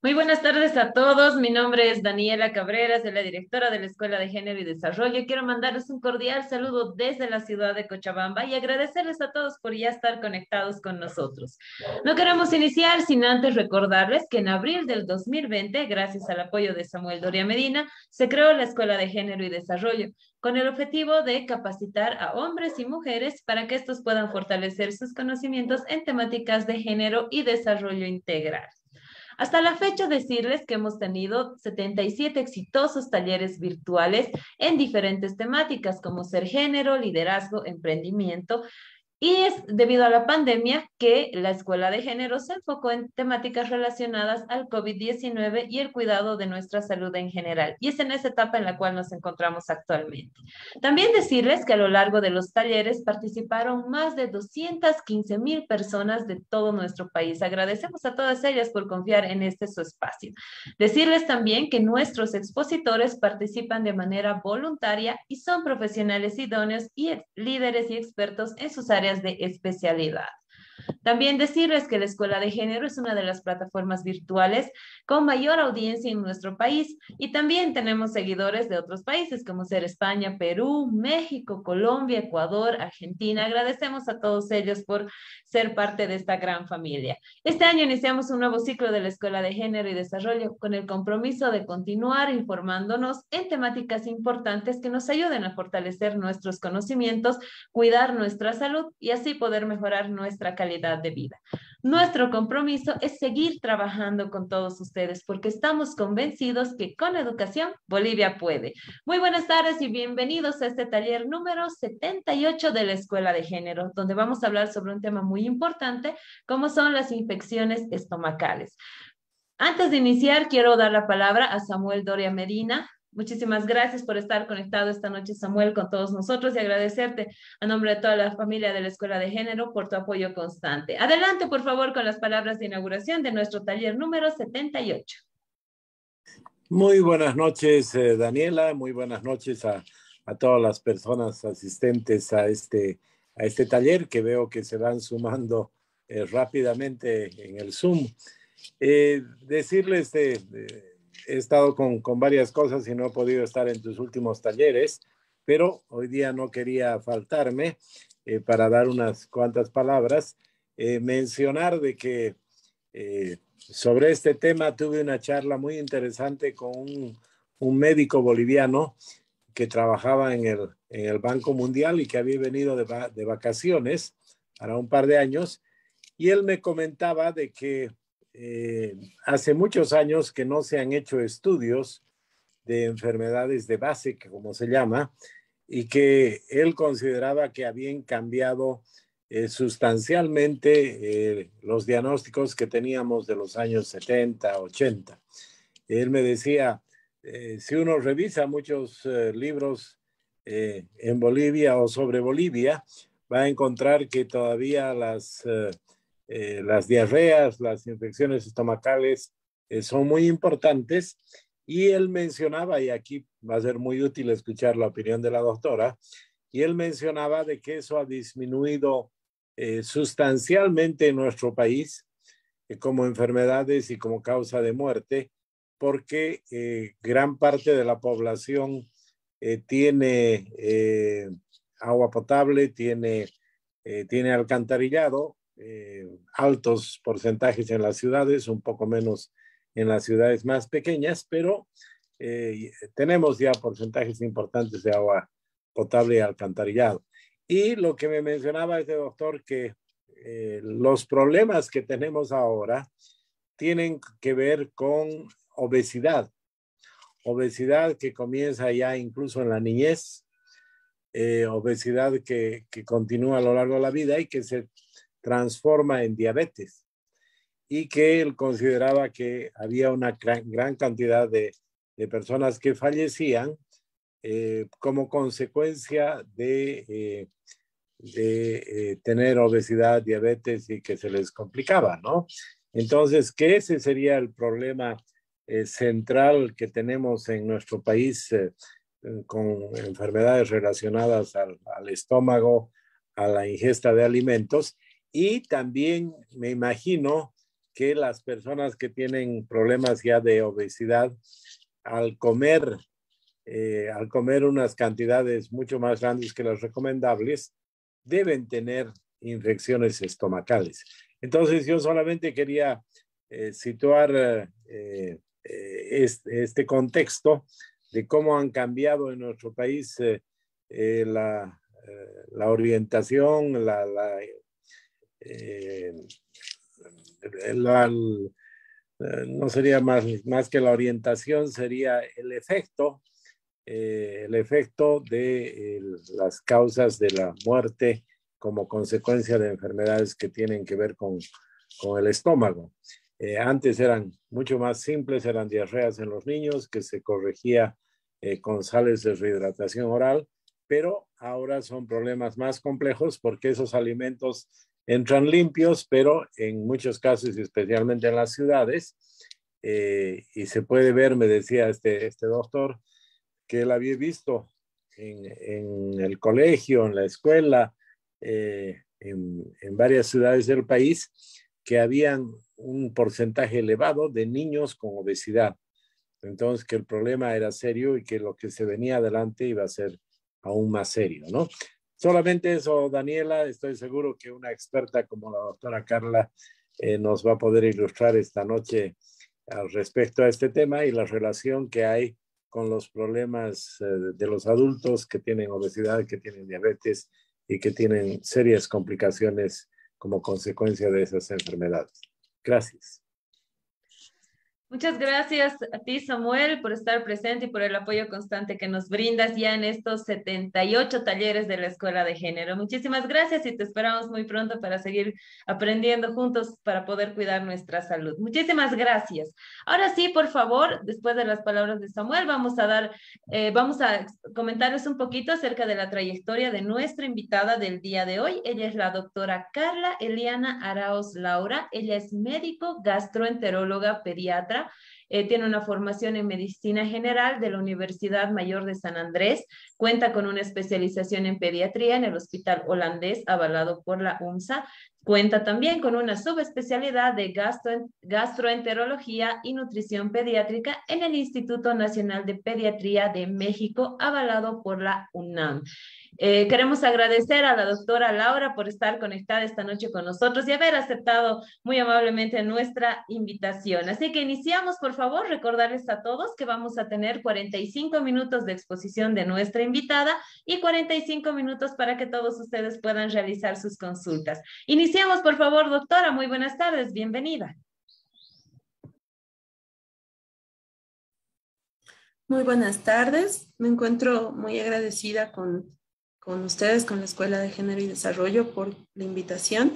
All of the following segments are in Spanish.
Muy buenas tardes a todos. Mi nombre es Daniela Cabreras, de la directora de la Escuela de Género y Desarrollo. Quiero mandarles un cordial saludo desde la ciudad de Cochabamba y agradecerles a todos por ya estar conectados con nosotros. No queremos iniciar sin antes recordarles que en abril del 2020, gracias al apoyo de Samuel Doria Medina, se creó la Escuela de Género y Desarrollo con el objetivo de capacitar a hombres y mujeres para que estos puedan fortalecer sus conocimientos en temáticas de género y desarrollo integral. Hasta la fecha, decirles que hemos tenido 77 exitosos talleres virtuales en diferentes temáticas como ser género, liderazgo, emprendimiento, y es debido a la pandemia que la Escuela de Género se enfocó en temáticas relacionadas al COVID-19 y el cuidado de nuestra salud en general. Y es en esa etapa en la cual nos encontramos actualmente. También decirles que a lo largo de los talleres participaron más de 215 mil personas de todo nuestro país. Agradecemos a todas ellas por confiar en este su espacio. Decirles también que nuestros expositores participan de manera voluntaria y son profesionales idóneos y líderes y expertos en sus áreas de especialidad. También decirles que la Escuela de Género es una de las plataformas virtuales con mayor audiencia en nuestro país y también tenemos seguidores de otros países como ser España, Perú, México, Colombia, Ecuador, Argentina. Agradecemos a todos ellos por ser parte de esta gran familia. Este año iniciamos un nuevo ciclo de la Escuela de Género y Desarrollo con el compromiso de continuar informándonos en temáticas importantes que nos ayuden a fortalecer nuestros conocimientos, cuidar nuestra salud y así poder mejorar nuestra calidad de vida. Nuestro compromiso es seguir trabajando con todos ustedes porque estamos convencidos que con educación Bolivia puede. Muy buenas tardes y bienvenidos a este taller número 78 de la Escuela de Género, donde vamos a hablar sobre un tema muy importante como son las infecciones estomacales. Antes de iniciar, quiero dar la palabra a Samuel Doria Medina, Muchísimas gracias por estar conectado esta noche, Samuel, con todos nosotros y agradecerte a nombre de toda la familia de la Escuela de Género por tu apoyo constante. Adelante, por favor, con las palabras de inauguración de nuestro taller número 78. Muy buenas noches, eh, Daniela. Muy buenas noches a, todas las personas asistentes a este, a este taller que veo que se van sumando eh, rápidamente en el Zoom. Eh, decirles de he estado con, con, varias cosas y no he podido estar en tus últimos talleres, pero hoy día no quería faltarme eh, para dar unas cuantas palabras. Eh, mencionar de que eh, sobre este tema tuve una charla muy interesante con un, un médico boliviano que trabajaba en el, en el, Banco Mundial y que había venido de, de vacaciones para un par de años. Y él me comentaba de que eh, hace muchos años que no se han hecho estudios de enfermedades de base, como se llama, y que él consideraba que habían cambiado eh, sustancialmente eh, los diagnósticos que teníamos de los años 70, 80. Él me decía, si uno revisa muchos libros en Bolivia o sobre Bolivia, va a encontrar que todavía las eh, las diarreas, las infecciones estomacales eh, son muy importantes. Y él mencionaba, y aquí va a ser muy útil escuchar la opinión de la doctora, y él mencionaba de que eso ha disminuido eh, sustancialmente en nuestro país como enfermedades y como causa de muerte, porque gran parte de la población tiene agua potable, tiene, tiene alcantarillado eh, altos porcentajes en las ciudades, un poco menos en las ciudades más pequeñas, pero eh, tenemos ya porcentajes importantes de agua potable y alcantarillado. Y lo que me mencionaba este doctor, que eh, los problemas que tenemos ahora tienen que ver con obesidad. Obesidad que comienza ya incluso en la niñez, obesidad que, que continúa a lo largo de la vida y que se transforma en diabetes y que él consideraba que había una gran, cantidad de, personas que fallecían eh, como consecuencia de, eh, de eh, tener obesidad, diabetes y que se les complicaba, ¿no? Entonces, que ese sería el problema central que tenemos en nuestro país con enfermedades relacionadas al, al estómago, a la ingesta de alimentos y también me imagino que las personas que tienen problemas ya de obesidad, al comer, eh, al comer unas cantidades mucho más grandes que las recomendables, deben tener infecciones estomacales. Entonces yo solamente quería eh, situar eh, este, contexto de cómo han cambiado en nuestro país la, la, orientación, la, la no sería más, más que la orientación, sería el efecto, eh, el efecto de las causas de la muerte como consecuencia de enfermedades que tienen que ver con, con el estómago. Eh, antes eran mucho más simples, eran diarreas en los niños que se corregía eh, con sales de rehidratación oral, pero ahora son problemas más complejos porque esos alimentos entran limpios, pero en muchos casos, especialmente en las ciudades, eh, y se puede ver, me decía este, este doctor, que él había visto en, en el colegio, en la escuela, eh, en, en, varias ciudades del país, que habían un porcentaje elevado de niños con obesidad. Entonces, que el problema era serio y que lo que se venía adelante iba a ser aún más serio, ¿no? Solamente eso, Daniela, estoy seguro que una experta como la doctora Carla eh, nos va a poder ilustrar esta noche al respecto a este tema y la relación que hay con los problemas eh, de los adultos que tienen obesidad, que tienen diabetes y que tienen serias complicaciones como consecuencia de esas enfermedades. Gracias. Muchas gracias a ti, Samuel, por estar presente y por el apoyo constante que nos brindas ya en estos 78 talleres de la Escuela de Género. Muchísimas gracias y te esperamos muy pronto para seguir aprendiendo juntos para poder cuidar nuestra salud. Muchísimas gracias. Ahora sí, por favor, después de las palabras de Samuel, vamos a dar, eh, vamos a comentarles un poquito acerca de la trayectoria de nuestra invitada del día de hoy. Ella es la doctora Carla Eliana Araos Laura. Ella es médico, gastroenteróloga, pediatra eh, tiene una formación en medicina general de la Universidad Mayor de San Andrés. Cuenta con una especialización en pediatría en el Hospital Holandés, avalado por la UNSA. Cuenta también con una subespecialidad de gastroenterología y nutrición pediátrica en el Instituto Nacional de Pediatría de México, avalado por la UNAM. Eh, queremos agradecer a la doctora Laura por estar conectada esta noche con nosotros y haber aceptado muy amablemente nuestra invitación. Así que iniciamos, por favor, recordarles a todos que vamos a tener 45 minutos de exposición de nuestra invitada y 45 minutos para que todos ustedes puedan realizar sus consultas. Iniciamos, por favor, doctora. Muy buenas tardes. Bienvenida. Muy buenas tardes. Me encuentro muy agradecida con con ustedes, con la Escuela de Género y Desarrollo por la invitación.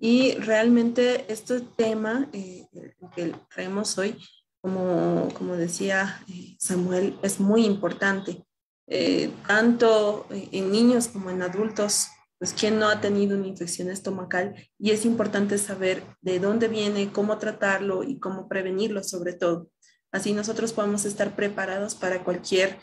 Y realmente este tema eh, que traemos hoy, como, como decía eh, Samuel, es muy importante. Eh, tanto en niños como en adultos, pues quien no ha tenido una infección estomacal y es importante saber de dónde viene, cómo tratarlo y cómo prevenirlo sobre todo. Así nosotros podemos estar preparados para cualquier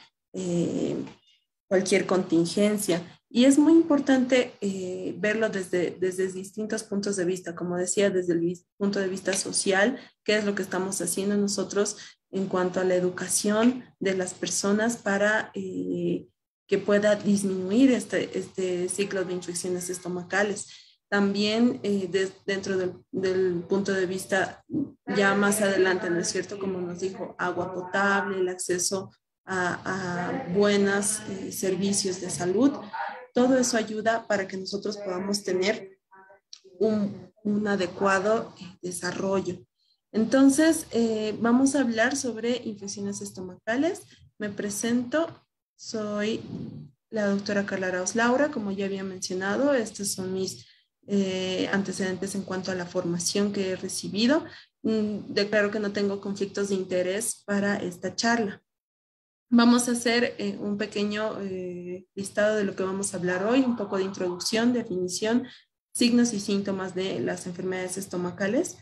cualquier contingencia. Y es muy importante eh, verlo desde, desde distintos puntos de vista, como decía, desde el punto de vista social, qué es lo que estamos haciendo nosotros en cuanto a la educación de las personas para eh, que pueda disminuir este, este ciclo de infecciones estomacales. También eh, dentro del, del, punto de vista ya más adelante, ¿no es cierto? Como nos dijo, agua potable, el acceso a, buenos eh, servicios de salud. Todo eso ayuda para que nosotros podamos tener un, un adecuado eh, desarrollo. Entonces, eh, vamos a hablar sobre infecciones estomacales. Me presento, soy la doctora Carla Raus Laura, como ya había mencionado, estos son mis antecedentes en cuanto a la formación que he recibido. Mm, declaro que no tengo conflictos de interés para esta charla. Vamos a hacer eh, un pequeño eh, listado de lo que vamos a hablar hoy, un poco de introducción, definición, signos y síntomas de las enfermedades estomacales,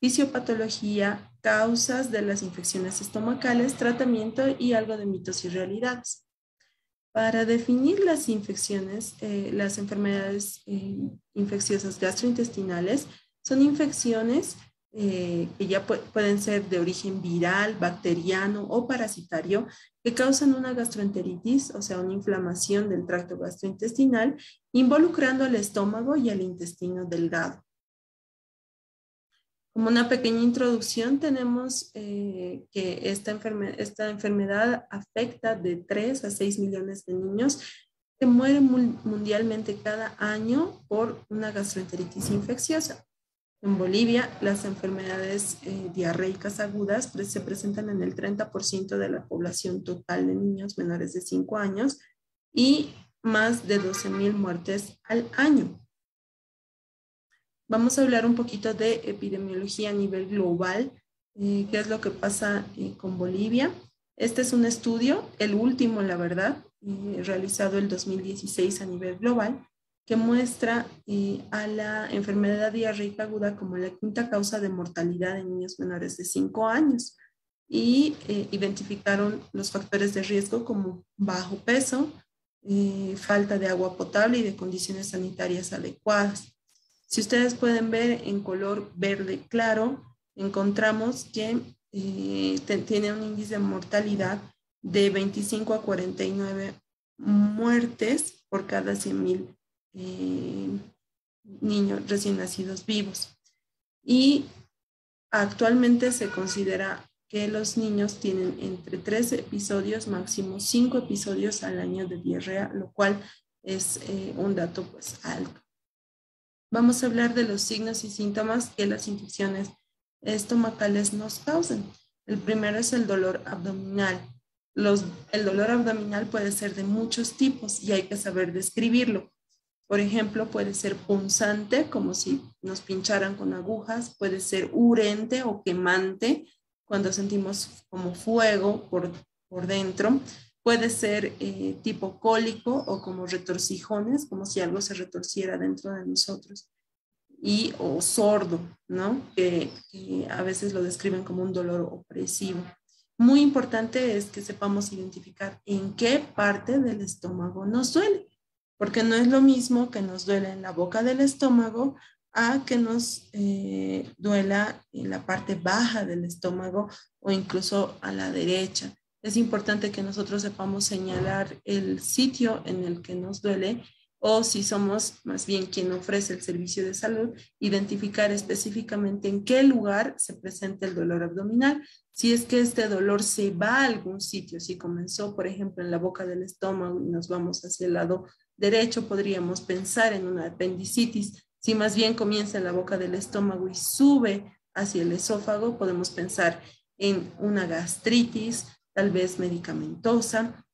fisiopatología, causas de las infecciones estomacales, tratamiento y algo de mitos y realidades. Para definir las infecciones, eh, las enfermedades infecciosas gastrointestinales son infecciones eh, que ya pueden ser de origen viral, bacteriano o parasitario, que causan una gastroenteritis, o sea, una inflamación del tracto gastrointestinal, involucrando al estómago y al intestino delgado. Como una pequeña introducción, tenemos eh, que esta, esta enfermedad afecta de 3 a 6 millones de niños que mueren mundialmente cada año por una gastroenteritis infecciosa. En Bolivia, las enfermedades eh, diarreicas agudas se presentan en el 30% de la población total de niños menores de 5 años y más de 12.000 muertes al año. Vamos a hablar un poquito de epidemiología a nivel global, eh, qué es lo que pasa eh, con Bolivia. Este es un estudio, el último, la verdad, realizado el 2016 a nivel global, que muestra eh, a la enfermedad diarreica aguda como la quinta causa de mortalidad en niños menores de 5 años y eh, identificaron los factores de riesgo como bajo peso, eh, falta de agua potable y de condiciones sanitarias adecuadas. Si ustedes pueden ver en color verde claro, encontramos que tiene un índice de mortalidad de 25 a 49 muertes por cada 100.000 niños recién nacidos vivos. Y actualmente se considera que los niños tienen entre tres episodios, máximo cinco episodios al año de diarrea, lo cual es eh, un dato pues alto. Vamos a hablar de los signos y síntomas que las infecciones estomacales nos causan. El primero es el dolor abdominal. Los, el dolor abdominal puede ser de muchos tipos y hay que saber describirlo. Por ejemplo, puede ser punzante, como si nos pincharan con agujas, puede ser urente o quemante, cuando sentimos como fuego por, por dentro, puede ser eh, tipo cólico o como retorcijones, como si algo se retorciera dentro de nosotros, y o sordo, ¿no? que a veces lo describen como un dolor opresivo. Muy importante es que sepamos identificar en qué parte del estómago nos duele porque no es lo mismo que nos duele en la boca del estómago a que nos eh, duela en la parte baja del estómago o incluso a la derecha. Es importante que nosotros sepamos señalar el sitio en el que nos duele o si somos más bien quien ofrece el servicio de salud, identificar específicamente en qué lugar se presenta el dolor abdominal. Si es que este dolor se va a algún sitio, si comenzó, por ejemplo, en la boca del estómago y nos vamos hacia el lado derecho podríamos pensar en una apendicitis. Si más bien comienza en la boca del estómago y sube hacia el esófago, podemos pensar en una gastritis, tal vez medicamentosa,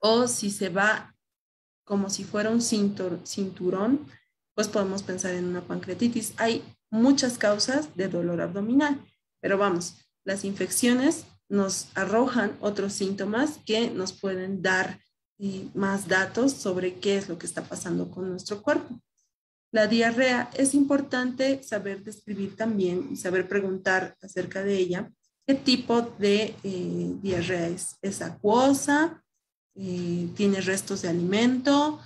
o si se va como si fuera un cinturón, pues podemos pensar en una pancreatitis. Hay muchas causas de dolor abdominal, pero vamos, las infecciones nos arrojan otros síntomas que nos pueden dar más datos sobre qué es lo que está pasando con nuestro cuerpo. La diarrea es importante saber describir también y saber preguntar acerca de ella. ¿Qué tipo de eh, diarrea es? ¿Es acuosa? Eh, ¿Tiene restos de alimento?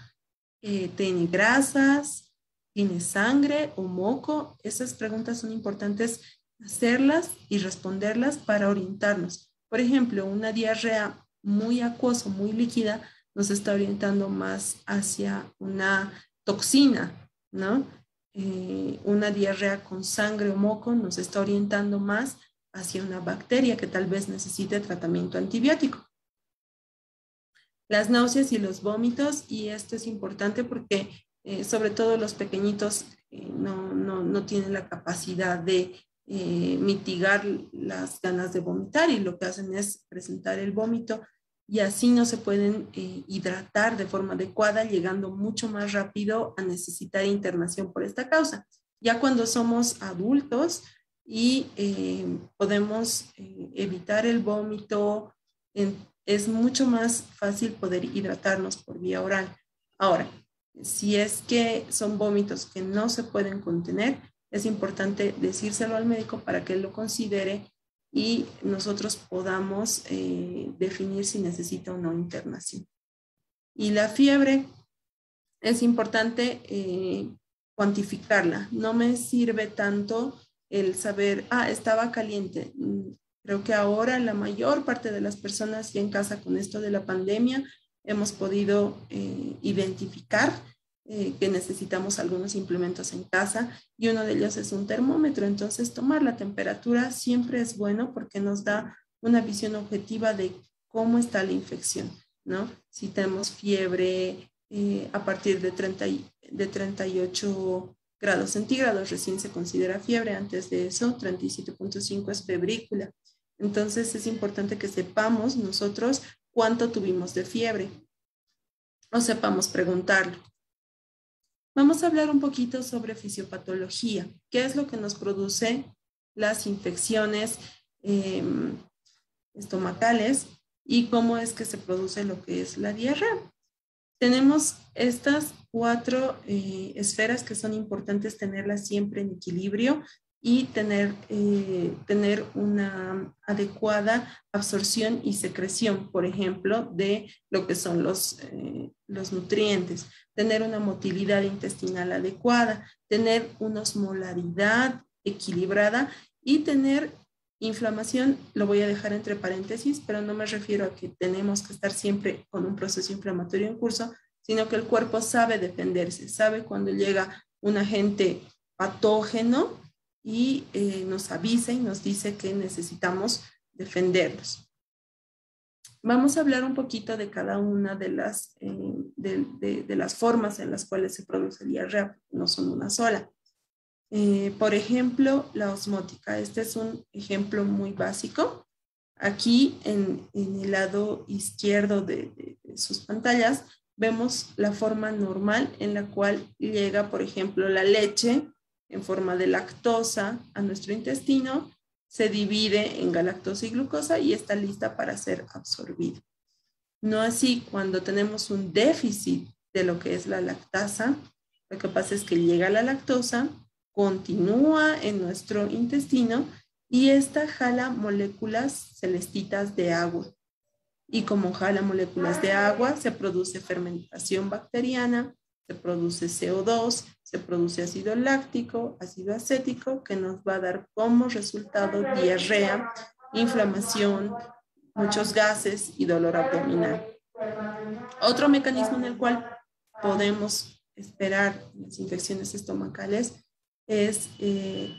Eh, ¿Tiene grasas? ¿Tiene sangre o moco? Esas preguntas son importantes hacerlas y responderlas para orientarnos. Por ejemplo, una diarrea muy acuosa, muy líquida, nos está orientando más hacia una toxina, ¿no? Eh, una diarrea con sangre o moco nos está orientando más hacia una bacteria que tal vez necesite tratamiento antibiótico. Las náuseas y los vómitos, y esto es importante porque eh, sobre todo los pequeñitos eh, no, no, no, tienen la capacidad de mitigar las ganas de vomitar y lo que hacen es presentar el vómito y así no se pueden eh, hidratar de forma adecuada, llegando mucho más rápido a necesitar internación por esta causa. Ya cuando somos adultos y eh, podemos eh, evitar el vómito, es mucho más fácil poder hidratarnos por vía oral. Ahora, si es que son vómitos que no se pueden contener, es importante decírselo al médico para que él lo considere y nosotros podamos eh, definir si necesita o no internación. Y la fiebre es importante eh, cuantificarla. No me sirve tanto el saber, ah, estaba caliente. Mm, creo que ahora la mayor parte de las personas ya en casa con esto de la pandemia hemos podido eh, identificar eh, que necesitamos algunos implementos en casa y uno de ellos es un termómetro. Entonces, tomar la temperatura siempre es bueno porque nos da una visión objetiva de cómo está la infección, ¿no? Si tenemos fiebre eh, a partir de, 30, de 38 grados centígrados, recién se considera fiebre, antes de eso 37.5 es febrícula. Entonces es importante que sepamos nosotros cuánto tuvimos de fiebre o sepamos preguntarlo. Vamos a hablar un poquito sobre fisiopatología, qué es lo que nos produce las infecciones em, estomacales y cómo es que se produce lo que es la diarrea. Tenemos estas cuatro eh, esferas que son importantes tenerlas siempre en equilibrio y tener, eh, tener una adecuada absorción y secreción, por ejemplo, de lo que son los, eh, los nutrientes, tener una motilidad intestinal adecuada, tener una osmolaridad equilibrada y tener inflamación, lo voy a dejar entre paréntesis, pero no me refiero a que tenemos que estar siempre con un proceso inflamatorio en curso, sino que el cuerpo sabe defenderse, sabe cuando llega un agente patógeno y eh, nos avisa y nos dice que necesitamos defenderlos. Vamos a hablar un poquito de cada una de las, eh, de, las formas en las cuales se produce diarrea, no son una sola. Eh, por ejemplo, la osmótica. Este es un ejemplo muy básico. Aquí en, el lado izquierdo de, sus pantallas vemos la forma normal en la cual llega, por ejemplo, la leche en forma de lactosa a nuestro intestino, se divide en galactosa y glucosa y está lista para ser absorbida. No así cuando tenemos un déficit de lo que es la lactasa, lo que pasa es que llega la lactosa, continúa en nuestro intestino y esta jala moléculas celestitas de agua. Y como jala moléculas de agua, se produce fermentación bacteriana, se produce CO2, se produce ácido láctico, ácido acético, que nos va a dar como resultado diarrea, inflamación, muchos gases y dolor abdominal. Otro mecanismo en el cual podemos esperar las infecciones estomacales es eh,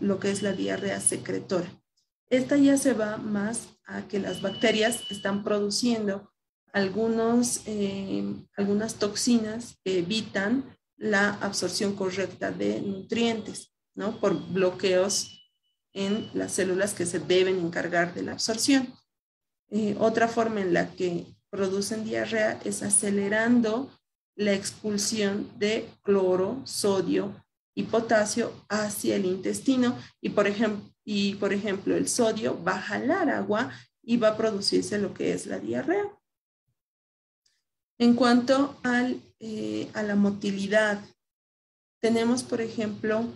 lo que es la diarrea secretora. Esta ya se va más a que las bacterias están produciendo algunos, eh, algunas toxinas evitan la absorción correcta de nutrientes, ¿no? Por bloqueos en las células que se deben encargar de la absorción. Eh, otra forma en la que producen diarrea es acelerando la expulsión de cloro, sodio y potasio hacia el intestino y por, y por ejemplo el sodio va a jalar agua y va a producirse lo que es la diarrea. En cuanto eh, a la motilidad, tenemos, por ejemplo,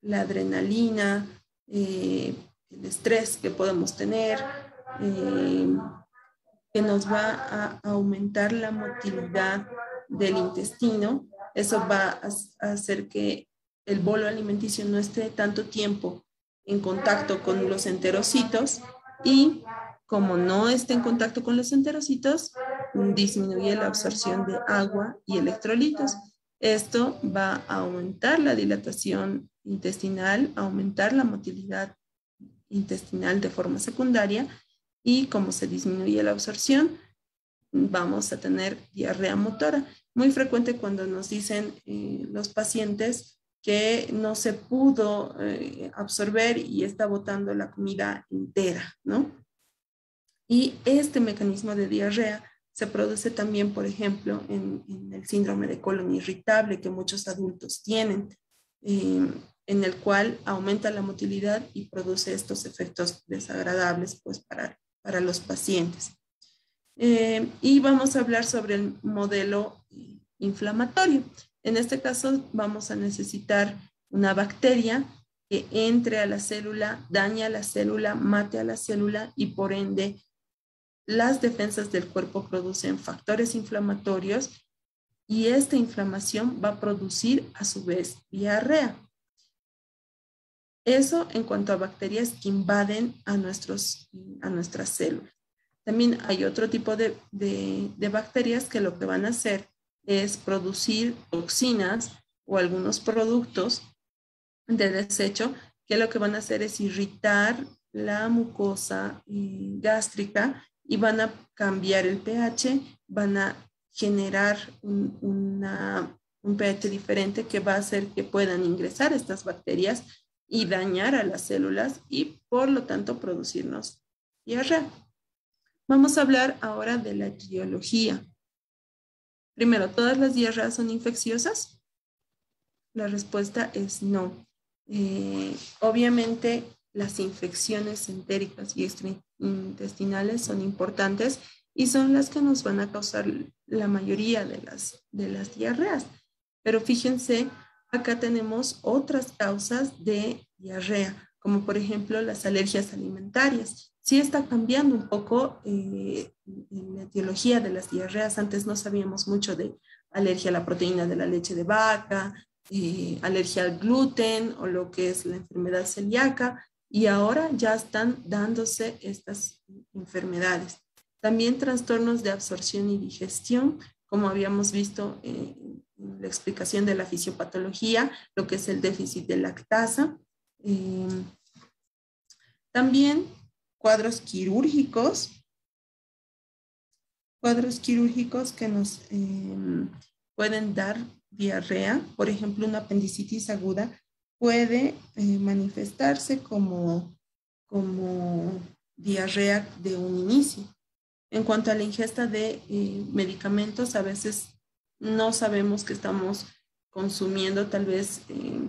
la adrenalina, eh, el estrés que podemos tener, eh, que nos va a aumentar la motilidad del intestino. Eso va a, a hacer que el bolo alimenticio no esté tanto tiempo en contacto con los enterocitos y como no esté en contacto con los enterocitos, disminuye la absorción de agua y electrolitos. Esto va a aumentar la dilatación intestinal, aumentar la motilidad intestinal de forma secundaria y como se disminuye la absorción, vamos a tener diarrea motora. Muy frecuente cuando nos dicen eh, los pacientes que no se pudo eh, absorber y está botando la comida entera, ¿no? Y este mecanismo de diarrea se produce también, por ejemplo, en, el síndrome de colon irritable que muchos adultos tienen, em, en el cual aumenta la motilidad y produce estos efectos desagradables pues, para, para los pacientes. Em, y vamos a hablar sobre el modelo inflamatorio. En este caso vamos a necesitar una bacteria que entre a la célula, daña a la célula, mate a la célula y por ende las defensas del cuerpo producen factores inflamatorios y esta inflamación va a producir a su vez diarrea. Eso en cuanto a bacterias que invaden a, nuestros, a nuestras células. También hay otro tipo de, de, bacterias que lo que van a hacer es producir toxinas o algunos productos de desecho que lo que van a hacer es irritar la mucosa eh, gástrica y van a cambiar el pH, van a generar un, un pH diferente que va a hacer que puedan ingresar estas bacterias y dañar a las células y por lo tanto producirnos diarrea. Vamos a hablar ahora de la etiología. Primero, ¿todas las diarreas son infecciosas? La respuesta es no. Eh, obviamente, las infecciones entéricas y intestinales son importantes y son las que nos van a causar la mayoría de las, de las diarreas. Pero fíjense acá tenemos otras causas de diarrea, como por ejemplo las alergias alimentarias. Sí está cambiando un poco eh, la etiología de las diarreas. Antes no sabíamos mucho de alergia a la proteína de la leche de vaca, eh, alergia al gluten o lo que es la enfermedad celíaca, y ahora ya están dándose estas enfermedades. También trastornos de absorción y digestión, como habíamos visto eh, la explicación de la fisiopatología, lo que es el déficit de lactasa. Eh, también cuadros quirúrgicos, cuadros quirúrgicos que nos eh, pueden dar diarrea, por ejemplo, una apendicitis aguda puede eh, manifestarse como, como diarrea de un inicio. En cuanto a la ingesta de medicamentos, a veces no sabemos que estamos consumiendo tal vez eh,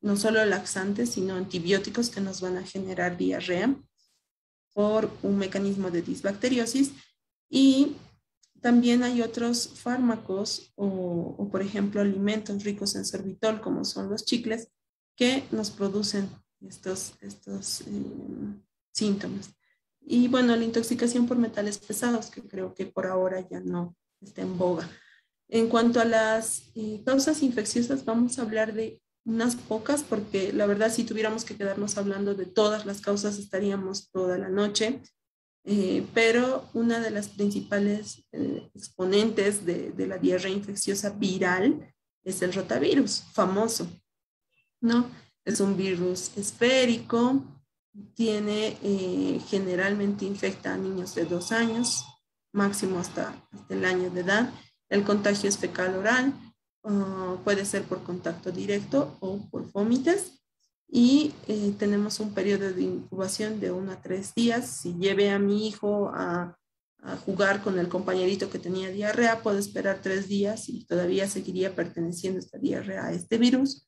no solo laxantes, sino antibióticos que nos van a generar diarrea por un mecanismo de disbacteriosis. Y también hay otros fármacos o, por ejemplo, alimentos ricos en sorbitol, como son los chicles, que nos producen estos, estos eh, síntomas. Y bueno, la intoxicación por metales pesados, que creo que por ahora ya no está en boga. En cuanto a las eh, causas infecciosas, vamos a hablar de unas pocas, porque la verdad si tuviéramos que quedarnos hablando de todas las causas estaríamos toda la noche, eh, pero una de las principales exponentes de, de, la diarrea infecciosa viral es el rotavirus, famoso, ¿no? Es un virus esférico, tiene, generalmente infecta a niños de dos años, máximo hasta, hasta el año de edad, el contagio es fecal oral, ah, puede ser por contacto directo o por vómites. Y eh, tenemos un periodo de incubación de uno a tres días. Si lleve a mi hijo a, jugar con el compañerito que tenía diarrea, puedo esperar tres días y todavía seguiría perteneciendo esta diarrea a este virus.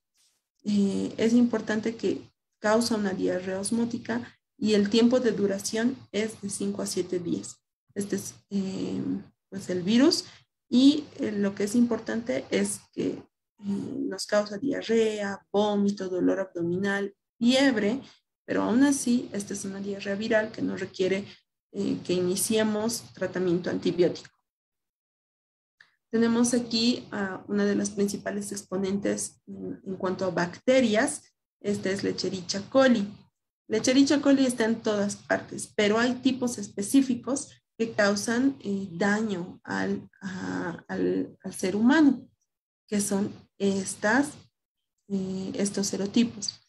Eh, es importante que causa una diarrea osmótica y el tiempo de duración es de 5 a 7 días. Este es eh, pues el virus y eh, lo que es importante es que nos causa diarrea, vómito, dolor abdominal, fiebre, pero aún así, esta es una diarrea viral que no requiere que iniciemos tratamiento antibiótico. Tenemos aquí a una de las principales exponentes en, cuanto a bacterias. Esta es Lechericha coli. Lechericha coli está en todas partes, pero hay tipos específicos que causan eh, daño al, al, ser humano, que son estas, eh, estos serotipos.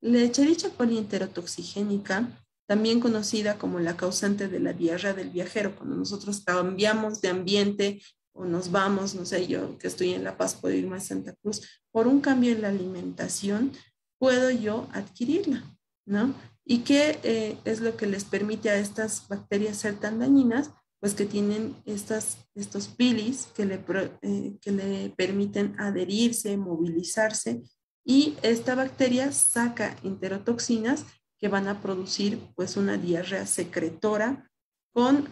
La Echerichia coli enterotoxigénica, también conocida como la causante de la diarrea del viajero, cuando nosotros cambiamos de ambiente o nos vamos, no sé, yo que estoy en La Paz, puedo irme a Santa Cruz, por un cambio en la alimentación, puedo yo adquirirla, ¿no? ¿Y qué eh, es lo que les permite a estas bacterias ser tan dañinas? Pues que tienen estas, estos pilis que le, eh, que le permiten adherirse, movilizarse y esta bacteria saca enterotoxinas que van a producir pues una diarrea secretora con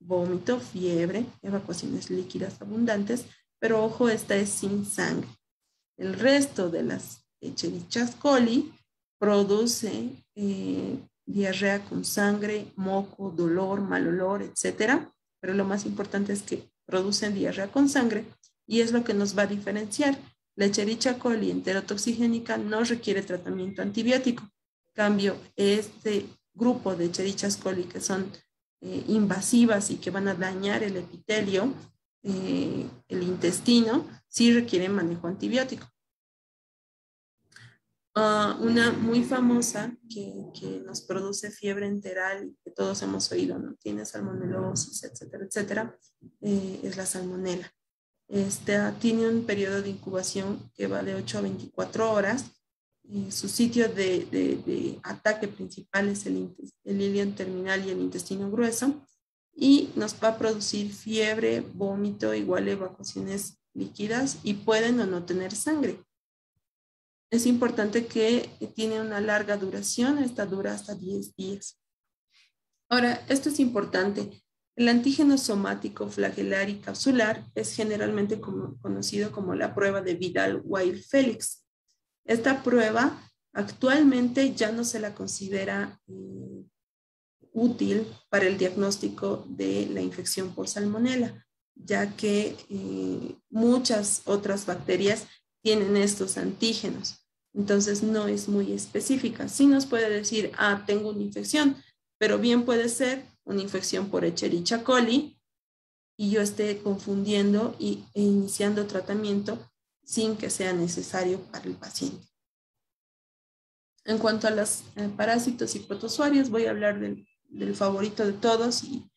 vómito, fiebre, evacuaciones líquidas abundantes, pero ojo, esta es sin sangre. El resto de las Echerichia coli produce eh, diarrea con sangre, moco, dolor, mal olor, etcétera. Pero lo más importante es que producen diarrea con sangre y es lo que nos va a diferenciar. La Echerichia coli enterotoxigénica no requiere tratamiento antibiótico. cambio, este grupo de coli que son eh, invasivas y que van a dañar el epitelio, eh, el intestino, sí requieren manejo antibiótico. Ah, una muy famosa que, que, nos produce fiebre enteral, que todos hemos oído, ¿no? Tiene salmonelosis, etcétera, etcétera, eh, es la salmonela. Esta tiene un periodo de incubación que va de 8 a 24 horas. Y su sitio de, ataque principal es el, el ilion terminal y el intestino grueso. Y nos va a producir fiebre, vómito, igual evacuaciones líquidas y pueden o no tener sangre es importante que tiene una larga duración, esta dura hasta 10 días. Ahora, esto es importante. El antígeno somático flagelar y capsular es generalmente conocido como la prueba de Vidal-Weil-Félix. Esta prueba actualmente ya no se la considera eh, útil para el diagnóstico de la infección por salmonela, ya que eh, muchas otras bacterias tienen estos antígenos. Entonces no es muy específica. Sí nos puede decir, ah, tengo una infección, pero bien puede ser una infección por Echerichia coli y yo esté confundiendo y, e iniciando tratamiento sin que sea necesario para el paciente. En cuanto a los eh, parásitos y protozoarios, voy a hablar del, favorito de todos y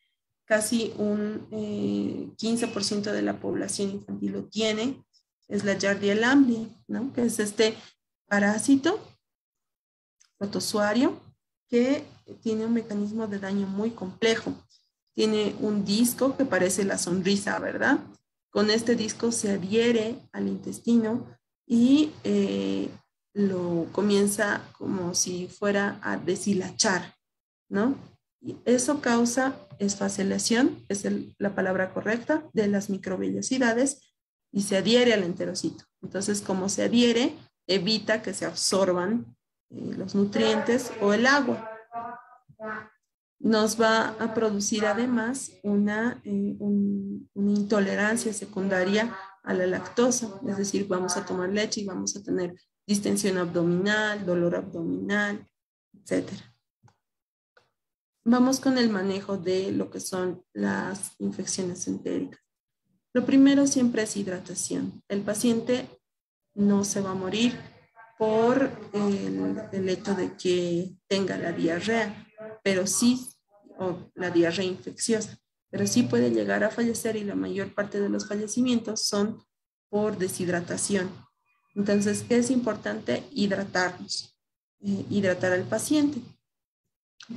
casi un 15% eh, de la población infantil lo tiene, es la Yardia lamblia, ¿no? que es este parásito protozoario que tiene un mecanismo de daño muy complejo. Tiene un disco que parece la sonrisa, ¿verdad? Con este disco se adhiere al intestino y eh, lo comienza como si fuera a deshilachar, ¿no? Y eso causa esfacelación, es la palabra correcta, de las microvellosidades y se adhiere al enterocito. Entonces, como se adhiere, evita que se absorban eh, los nutrientes o el agua. Nos va a producir además una, eh, una intolerancia secundaria a la lactosa, es decir, vamos a tomar leche y vamos a tener distensión abdominal, dolor abdominal, etc. Vamos con el manejo de lo que son las infecciones entéricas. Lo primero siempre es hidratación. El paciente no se va a morir por el, hecho de que tenga la diarrea, pero sí, la diarrea infecciosa, pero sí puede llegar a fallecer y la mayor parte de los fallecimientos son por deshidratación. Entonces, ¿qué es importante? Hidratarnos, eh, hidratar al paciente.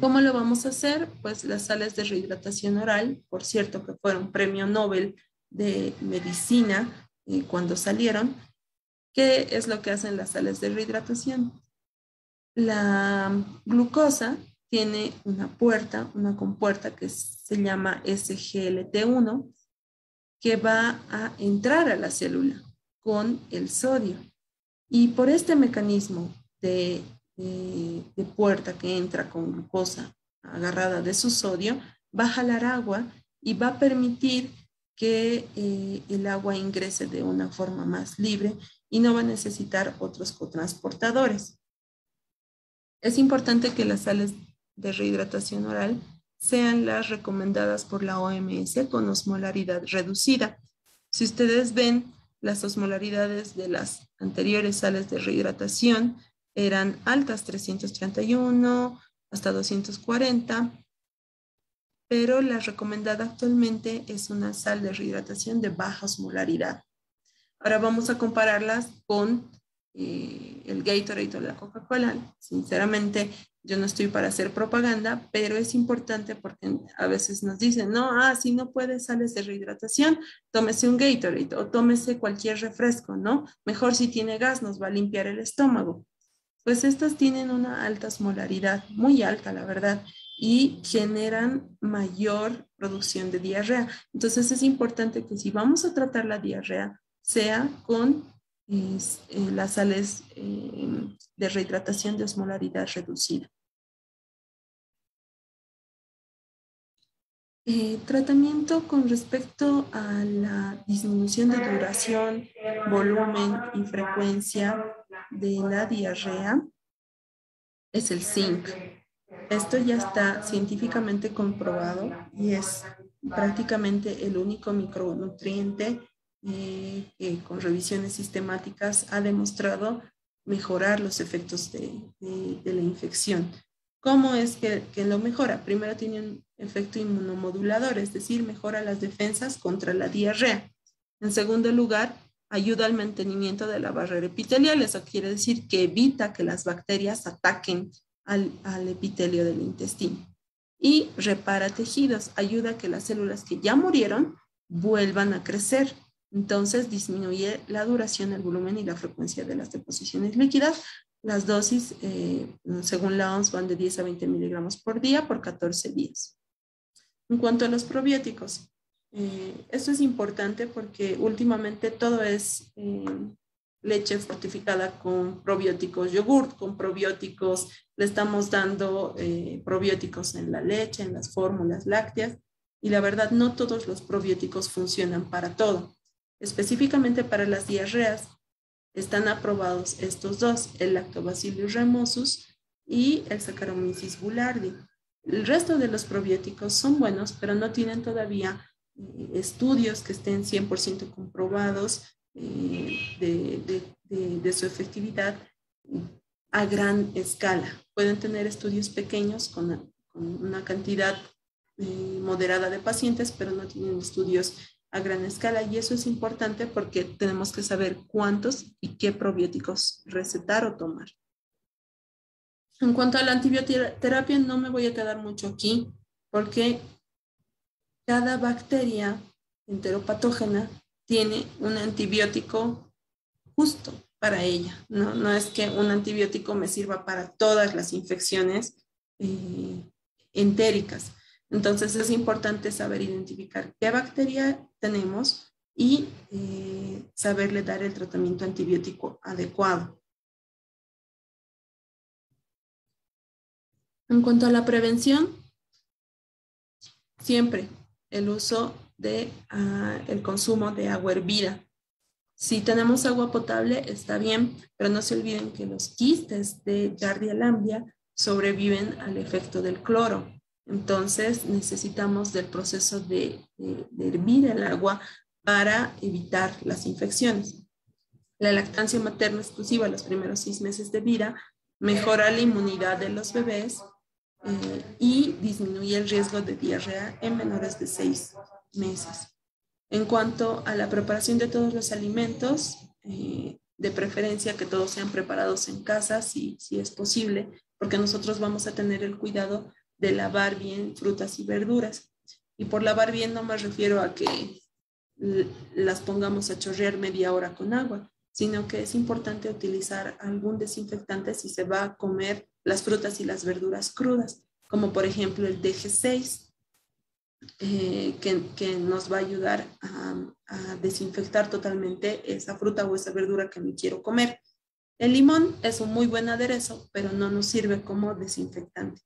¿Cómo lo vamos a hacer? Pues las sales de rehidratación oral, por cierto, que fueron premio Nobel de medicina eh, cuando salieron, ¿Qué es lo que hacen las sales de rehidratación? La glucosa tiene una puerta, una compuerta que se llama SGLT1, que va a entrar a la célula con el sodio. Y por este mecanismo de, de, puerta que entra con glucosa agarrada de su sodio, va a jalar agua y va a permitir que eh, el agua ingrese de una forma más libre y no va a necesitar otros cotransportadores. Es importante que las sales de rehidratación oral sean las recomendadas por la OMS con osmolaridad reducida. Si ustedes ven, las osmolaridades de las anteriores sales de rehidratación eran altas, 331 hasta 240, pero la recomendada actualmente es una sal de rehidratación de baja osmolaridad. Ahora vamos a compararlas con el Gatorade o la Coca-Cola. Sinceramente, yo no estoy para hacer propaganda, pero es importante porque a veces nos dicen, no, ah, si no puedes, sales de rehidratación, tómese un Gatorade o tómese cualquier refresco, ¿no? Mejor si tiene gas, nos va a limpiar el estómago. Pues estas tienen una alta osmolaridad, muy alta, la verdad, y generan mayor producción de diarrea. Entonces es importante que si vamos a tratar la diarrea, sea con eh, las sales eh, de rehidratación de osmolaridad reducida. Eh, tratamiento con respecto a la disminución de duración, volumen y frecuencia de la diarrea. es el zinc. Esto ya está científicamente comprobado y es prácticamente el único micronutriente que con revisiones sistemáticas ha demostrado mejorar los efectos de, la infección. ¿Cómo es que, que, lo mejora? Primero tiene un efecto inmunomodulador, es decir, mejora las defensas contra la diarrea. En segundo lugar, ayuda al mantenimiento de la barrera epitelial. Eso quiere decir que evita que las bacterias ataquen al, al epitelio del intestino. Y repara tejidos, ayuda a que las células que ya murieron vuelvan a crecer. Entonces disminuye la duración, el volumen y la frecuencia de las deposiciones líquidas. Las dosis, eh, según la OMS, van de 10 a 20 miligramos por día por 14 días. En cuanto a los probióticos, eh, esto es importante porque últimamente todo es eh, leche fortificada con probióticos, yogurt con probióticos, le estamos dando eh, probióticos en la leche, en las fórmulas lácteas, y la verdad no todos los probióticos funcionan para todo. Específicamente para las diarreas están aprobados estos dos, el Lactobacillus remosus y el Saccharomyces boulardii. El resto de los probióticos son buenos, pero no tienen todavía eh, estudios que estén 100% comprobados eh, de, su efectividad a gran escala. Pueden tener estudios pequeños con, una cantidad eh, moderada de pacientes, pero no tienen estudios a gran escala y eso es importante porque tenemos que saber cuántos y qué probióticos recetar o tomar. En cuanto a la antibioterapia, no me voy a quedar mucho aquí porque cada bacteria enteropatógena tiene un antibiótico justo para ella. No, no es que un antibiótico me sirva para todas las infecciones eh, entéricas. Entonces es importante saber identificar qué bacteria tenemos y eh, saberle dar el tratamiento antibiótico adecuado. En cuanto a la prevención, siempre el uso de ah, el consumo de agua hervida. Si tenemos agua potable, está bien, pero no se olviden que los quistes de Giardia lambia sobreviven al efecto del cloro. Entonces necesitamos del proceso de, hervir el agua para evitar las infecciones. La lactancia materna exclusiva los primeros seis meses de vida mejora la inmunidad de los bebés eh, y disminuye el riesgo de diarrea en menores de seis meses. En cuanto a la preparación de todos los alimentos, eh, de preferencia que todos sean preparados en casa, si, si es posible, porque nosotros vamos a tener el cuidado de lavar bien frutas y verduras. Y por lavar bien no me refiero a que las pongamos a chorrear media hora con agua, sino que es importante utilizar algún desinfectante si se va a comer las frutas y las verduras crudas, como por ejemplo el DG6, eh, que, nos va a ayudar a, desinfectar totalmente esa fruta o esa verdura que me quiero comer. El limón es un muy buen aderezo, pero no nos sirve como desinfectante.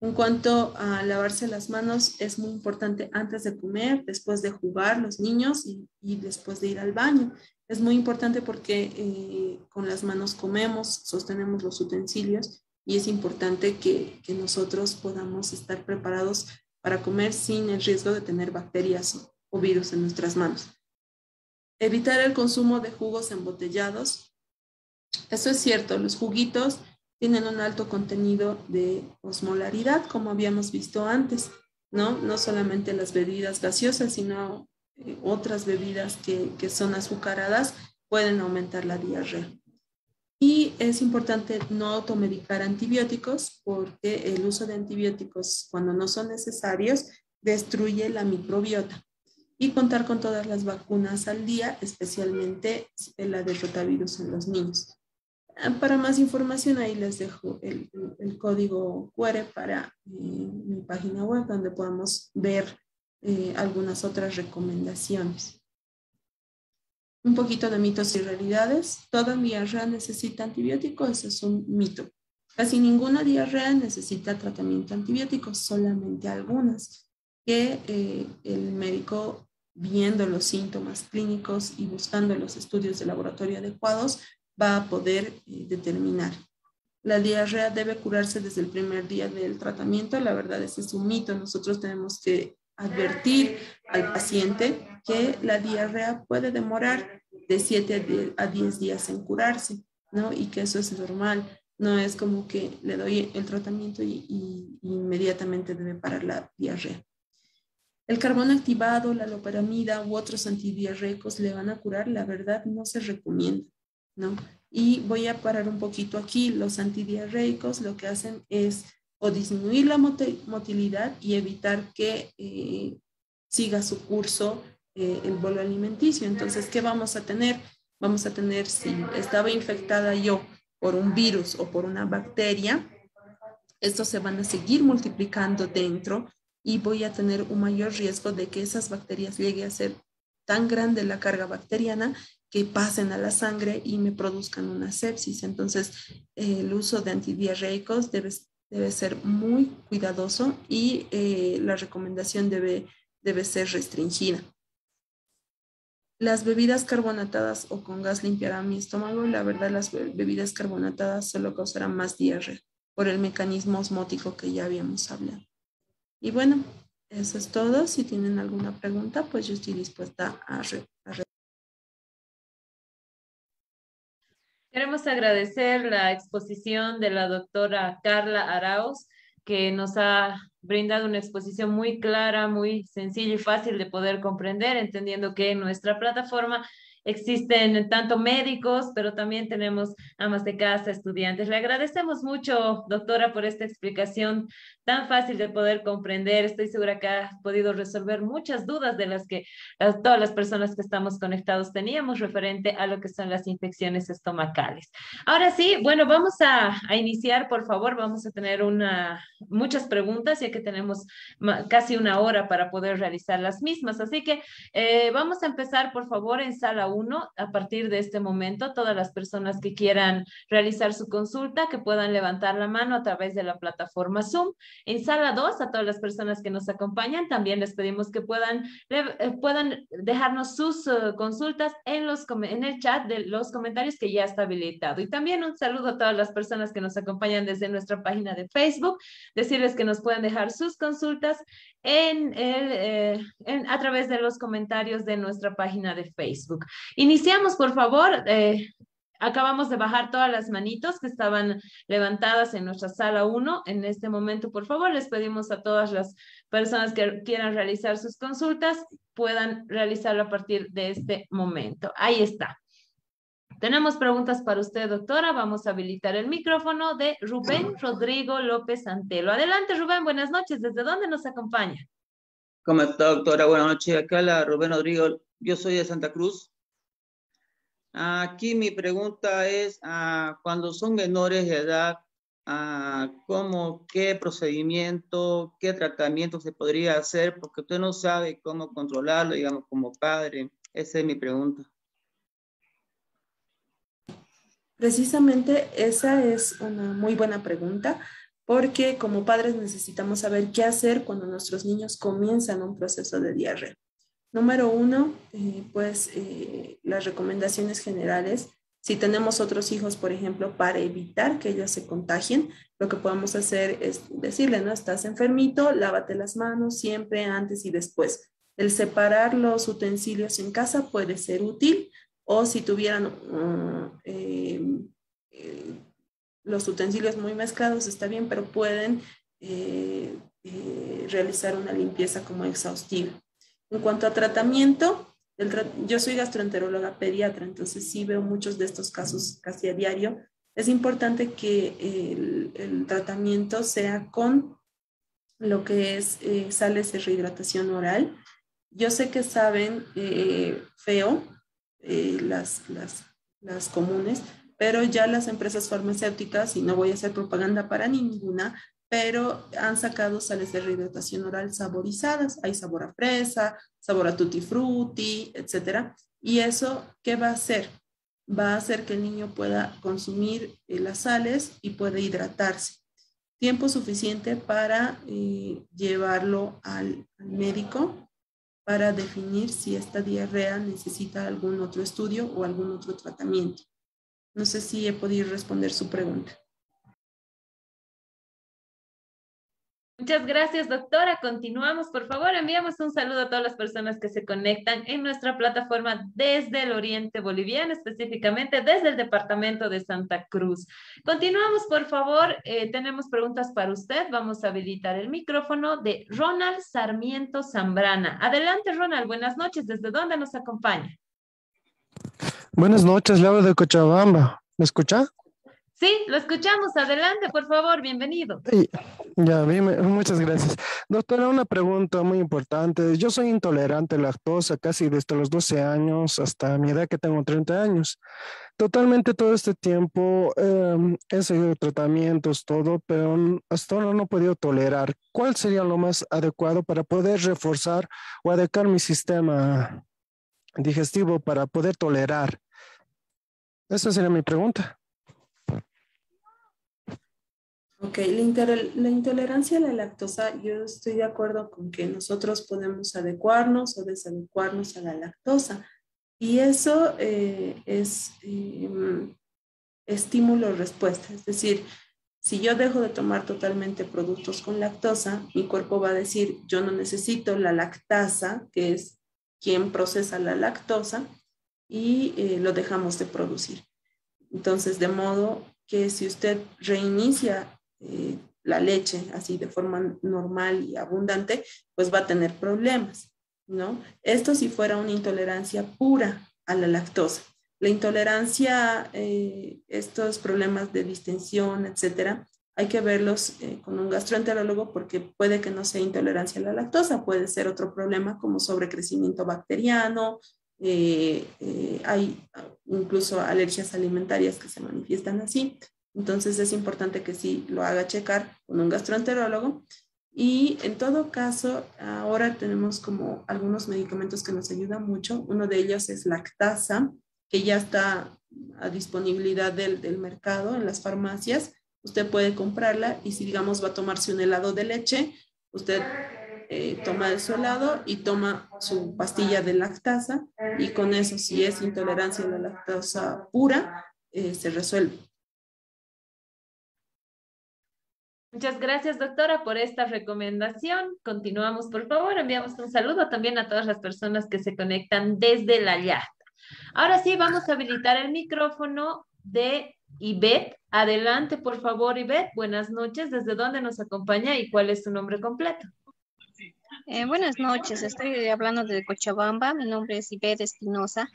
En cuanto a lavarse las manos, es muy importante antes de comer, después de jugar los niños y, después de ir al baño. Es muy importante porque eh, con las manos comemos, sostenemos los utensilios y es importante que, nosotros podamos estar preparados para comer sin el riesgo de tener bacterias o virus en nuestras manos. Evitar el consumo de jugos embotellados. Eso es cierto, los juguitos tienen un alto contenido de osmolaridad, como habíamos visto antes, ¿no? No solamente las bebidas gaseosas, sino eh, otras bebidas que, que son azucaradas pueden aumentar la diarrea. Y es importante no automedicar antibióticos porque el uso de antibióticos cuando no son necesarios destruye la microbiota. Y contar con todas las vacunas al día, especialmente la de rotavirus en los niños. Ah, para más información ahí les dejo el, código QR para eh, mi página web donde podamos ver eh, algunas otras recomendaciones. Un poquito de mitos y realidades. Toda diarrea necesita antibiótico, ese es un mito. Casi ninguna diarrea necesita tratamiento antibiótico, solamente algunas, que eh, el médico, viendo los síntomas clínicos y buscando los estudios de laboratorio adecuados, va a poder eh, determinar. la diarrea debe curarse desde el primer día del tratamiento. La verdad, ese es un mito. Nosotros tenemos que advertir al paciente que la diarrea puede demorar de 7 a 10 días en curarse, ¿no? Y que eso es normal. No es como que le doy el tratamiento y, inmediatamente debe parar la diarrea. El carbón activado, la loperamida u otros antidiarreicos le van a curar, la verdad no se recomienda, Y voy a parar un poquito aquí. Los antidiarreicos lo que hacen es o disminuir la motilidad y evitar que eh, siga su curso eh, el bolo alimenticio. Entonces, ¿qué vamos a tener? Vamos a tener, si estaba infectada yo por un virus o por una bacteria, estos se van a seguir multiplicando dentro y voy a tener un mayor riesgo de que esas bacterias lleguen a ser tan grande la carga bacteriana que pasen a la sangre y me produzcan una sepsis. Entonces, el uso de antidiarreicos debe, debe ser muy cuidadoso y eh, la recomendación debe, debe ser restringida. Las bebidas carbonatadas o con gas limpiarán mi estómago. La verdad, las bebidas carbonatadas solo causarán más diarrea por el mecanismo osmótico que ya habíamos hablado. Y bueno, eso es todo. Si tienen alguna pregunta, pues yo estoy dispuesta a, a Queremos agradecer la exposición de la doctora Carla Arauz, que nos ha brindado una exposición muy clara, muy sencilla y fácil de poder comprender, entendiendo que en nuestra plataforma existen tanto médicos, pero también tenemos amas de casa, estudiantes. Le agradecemos mucho, doctora, por esta explicación tan fácil de poder comprender. Estoy segura que ha podido resolver muchas dudas de las que todas las personas que estamos conectados teníamos referente a lo que son las infecciones estomacales. Ahora sí, bueno, vamos a, a iniciar, por favor. Vamos a tener una, muchas preguntas, ya que tenemos casi una hora para poder realizar las mismas. Así que eh, vamos a empezar, por favor, en sala 1. A partir de este momento, todas las personas que quieran realizar su consulta, que puedan levantar la mano a través de la plataforma Zoom en sala 2, a todas las personas que nos acompañan, también les pedimos que puedan, eh, puedan dejarnos sus eh, consultas en, los, en el chat de los comentarios que ya está habilitado. Y también un saludo a todas las personas que nos acompañan desde nuestra página de Facebook, decirles que nos pueden dejar sus consultas en el, eh, a través de los comentarios de nuestra página de Facebook. Iniciamos, por favor. Eh, Acabamos de bajar todas las manitos que estaban levantadas en nuestra sala 1. En este momento, por favor, les pedimos a todas las personas que quieran realizar sus consultas, puedan realizarlo a partir de este momento. Ahí está. Tenemos preguntas para usted, doctora. Vamos a habilitar el micrófono de Rubén Rodrigo López Antelo. Adelante, Rubén. Buenas noches. ¿Desde dónde nos acompaña? ¿Cómo está, doctora? Buenas noches. Acá la Rubén Rodrigo. Yo soy de Santa Cruz. Aquí mi pregunta es, ah, cuando son menores de edad, ah, ¿cómo, qué procedimiento, qué tratamiento se podría hacer? Porque usted no sabe cómo controlarlo, digamos, como padre. Esa es mi pregunta. Precisamente esa es una muy buena pregunta porque como padres necesitamos saber qué hacer cuando nuestros niños comienzan un proceso de diarrea. Número uno, eh, pues eh, las recomendaciones generales. Si tenemos otros hijos, por ejemplo, para evitar que ellos se contagien, lo que podemos hacer es decirle, ¿no? Estás enfermito, lávate las manos siempre antes y después. El separar los utensilios en casa puede ser útil o si tuvieran uh, eh, los utensilios muy mezclados, está bien, pero pueden realizar una limpieza como exhaustiva. En cuanto a tratamiento, yo soy gastroenteróloga pediatra, entonces sí veo muchos de estos casos casi a diario. Es importante que el, tratamiento sea con lo que es eh, sales de rehidratación oral. Yo sé que saben eh, feo eh, las, las, las comunes, pero ya las empresas farmacéuticas, y no voy a hacer propaganda para ninguna, pero han sacado sales de rehidratación oral saborizadas. Hay sabor a fresa, sabor a tutti frutti, etc. Y eso, ¿qué va a hacer? Va a hacer que el niño pueda consumir eh, las sales y puede hidratarse. Tiempo suficiente para eh, llevarlo al, al médico para definir si esta diarrea necesita algún otro estudio o algún otro tratamiento. No sé si he podido responder su pregunta. Muchas gracias, doctora. Continuamos. Por favor, enviamos un saludo a todas las personas que se conectan en nuestra plataforma desde el oriente boliviano, específicamente desde el departamento de Santa Cruz. Continuamos, por favor. Eh, tenemos preguntas para usted. Vamos a habilitar el micrófono de Ronald Sarmiento Zambrana. Adelante, Ronald. Buenas noches. ¿Desde dónde nos acompaña? Buenas noches, Laura de Cochabamba. ¿Me escucha? Sí, lo escuchamos. Adelante, por favor, bienvenido. ya, muchas gracias. Doctora, una pregunta muy importante. Yo soy intolerante a lactosa casi desde los 12 años hasta mi edad que tengo 30 años. Totalmente todo este tiempo em, he seguido tratamientos, todo, pero hasta ahora no he podido tolerar. ¿Cuál sería lo más adecuado para poder reforzar o adecuar mi sistema digestivo para poder tolerar? Esa sería mi pregunta. Ok, la, intolerancia a la lactosa, yo estoy de acuerdo con que nosotros podemos adecuarnos o desadecuarnos a la lactosa. Y eso eh, es em, estímulo-respuesta. Es decir, si yo dejo de tomar totalmente productos con lactosa, mi cuerpo va a decir, yo no necesito la lactasa, que es quien procesa la lactosa, y eh, lo dejamos de producir. Entonces, de modo que si usted reinicia eh, la leche así de forma normal y abundante, pues va a tener problemas, ¿no? Esto si fuera una intolerancia pura a la lactosa. La intolerancia, eh, estos problemas de distensión, etcétera, hay que verlos eh, con un gastroenterólogo porque puede que no sea intolerancia a la lactosa, puede ser otro problema como sobrecrecimiento bacteriano, hay incluso alergias alimentarias que se manifiestan así. Entonces es importante que sí lo haga checar con un gastroenterólogo. Y en todo caso, ahora tenemos como algunos medicamentos que nos ayudan mucho. Uno de ellos es lactasa, que ya está a disponibilidad del, del mercado en las farmacias. Usted puede comprarla y si digamos va a tomarse un helado de leche, usted eh, toma su helado y toma su pastilla de lactasa y con eso si es intolerancia a la lactosa pura, eh, se resuelve. Muchas gracias, doctora, por esta recomendación. Continuamos, por favor. Enviamos un saludo también a todas las personas que se conectan desde la yarda. Ahora sí, vamos a habilitar el micrófono de Ivette. Adelante, por favor, Ivette. Buenas noches. ¿Desde dónde nos acompaña y cuál es su nombre completo? Eh, buenas noches. Estoy hablando de Cochabamba. Mi nombre es Ivette Espinosa.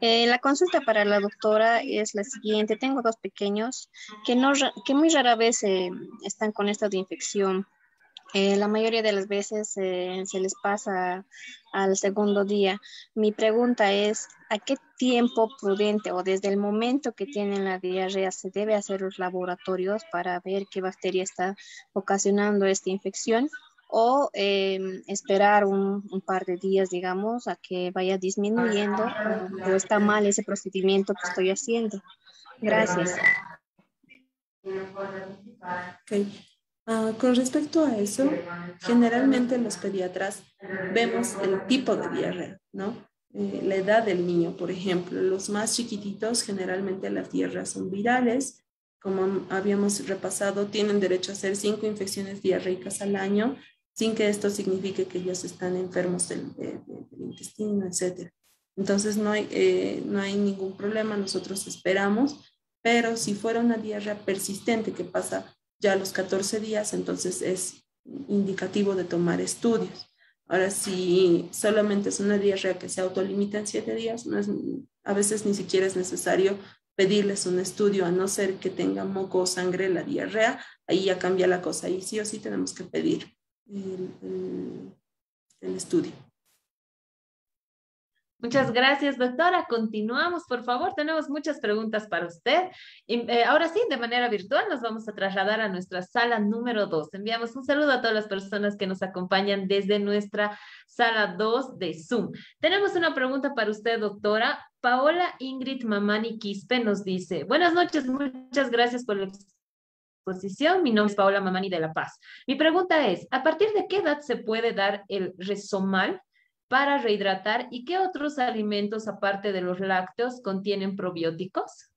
Eh, la consulta para la doctora es la siguiente. Tengo dos pequeños que, no, que muy rara vez eh, están con esta de infección. Eh, la mayoría de las veces se les pasa al segundo día. Mi pregunta es, ¿a qué tiempo prudente o desde el momento que tienen la diarrea se debe hacer los laboratorios para ver qué bacteria está ocasionando esta infección? O em, esperar un, par de días, digamos, a que vaya disminuyendo o, está mal ese procedimiento que estoy haciendo. Gracias. Ah, con respecto a eso, generalmente los pediatras vemos el tipo de diarrea, ¿no? Eh, la edad del niño, por ejemplo. Los más chiquititos, generalmente las diarreas son virales. Como habíamos repasado, tienen derecho a hacer cinco infecciones diarreicas al año sin que esto signifique que ellos están enfermos del, intestino, etc. Entonces no hay, eh, no hay ningún problema, nosotros esperamos, pero si fuera una diarrea persistente que pasa ya a los 14 días, entonces es indicativo de tomar estudios. Ahora, si solamente es una diarrea que se autolimita en 7 días, no es, a veces ni siquiera es necesario pedirles un estudio, a no ser que tenga moco o sangre la diarrea, ahí ya cambia la cosa, y sí o sí tenemos que pedir el, estudio. Muchas gracias, doctora. Continuamos, por favor. Tenemos muchas preguntas para usted. Y, eh, ahora sí, de manera virtual, nos vamos a trasladar a nuestra sala número 2. Enviamos un saludo a todas las personas que nos acompañan desde nuestra sala 2 de Zoom. Tenemos una pregunta para usted, doctora. Paola Ingrid Mamani Quispe nos dice, buenas noches, muchas gracias por mi nombre es Paola Mamani de La Paz. Mi pregunta es, ¿a partir de qué edad se puede dar el resomal para rehidratar y qué otros alimentos aparte de los lácteos contienen probióticos?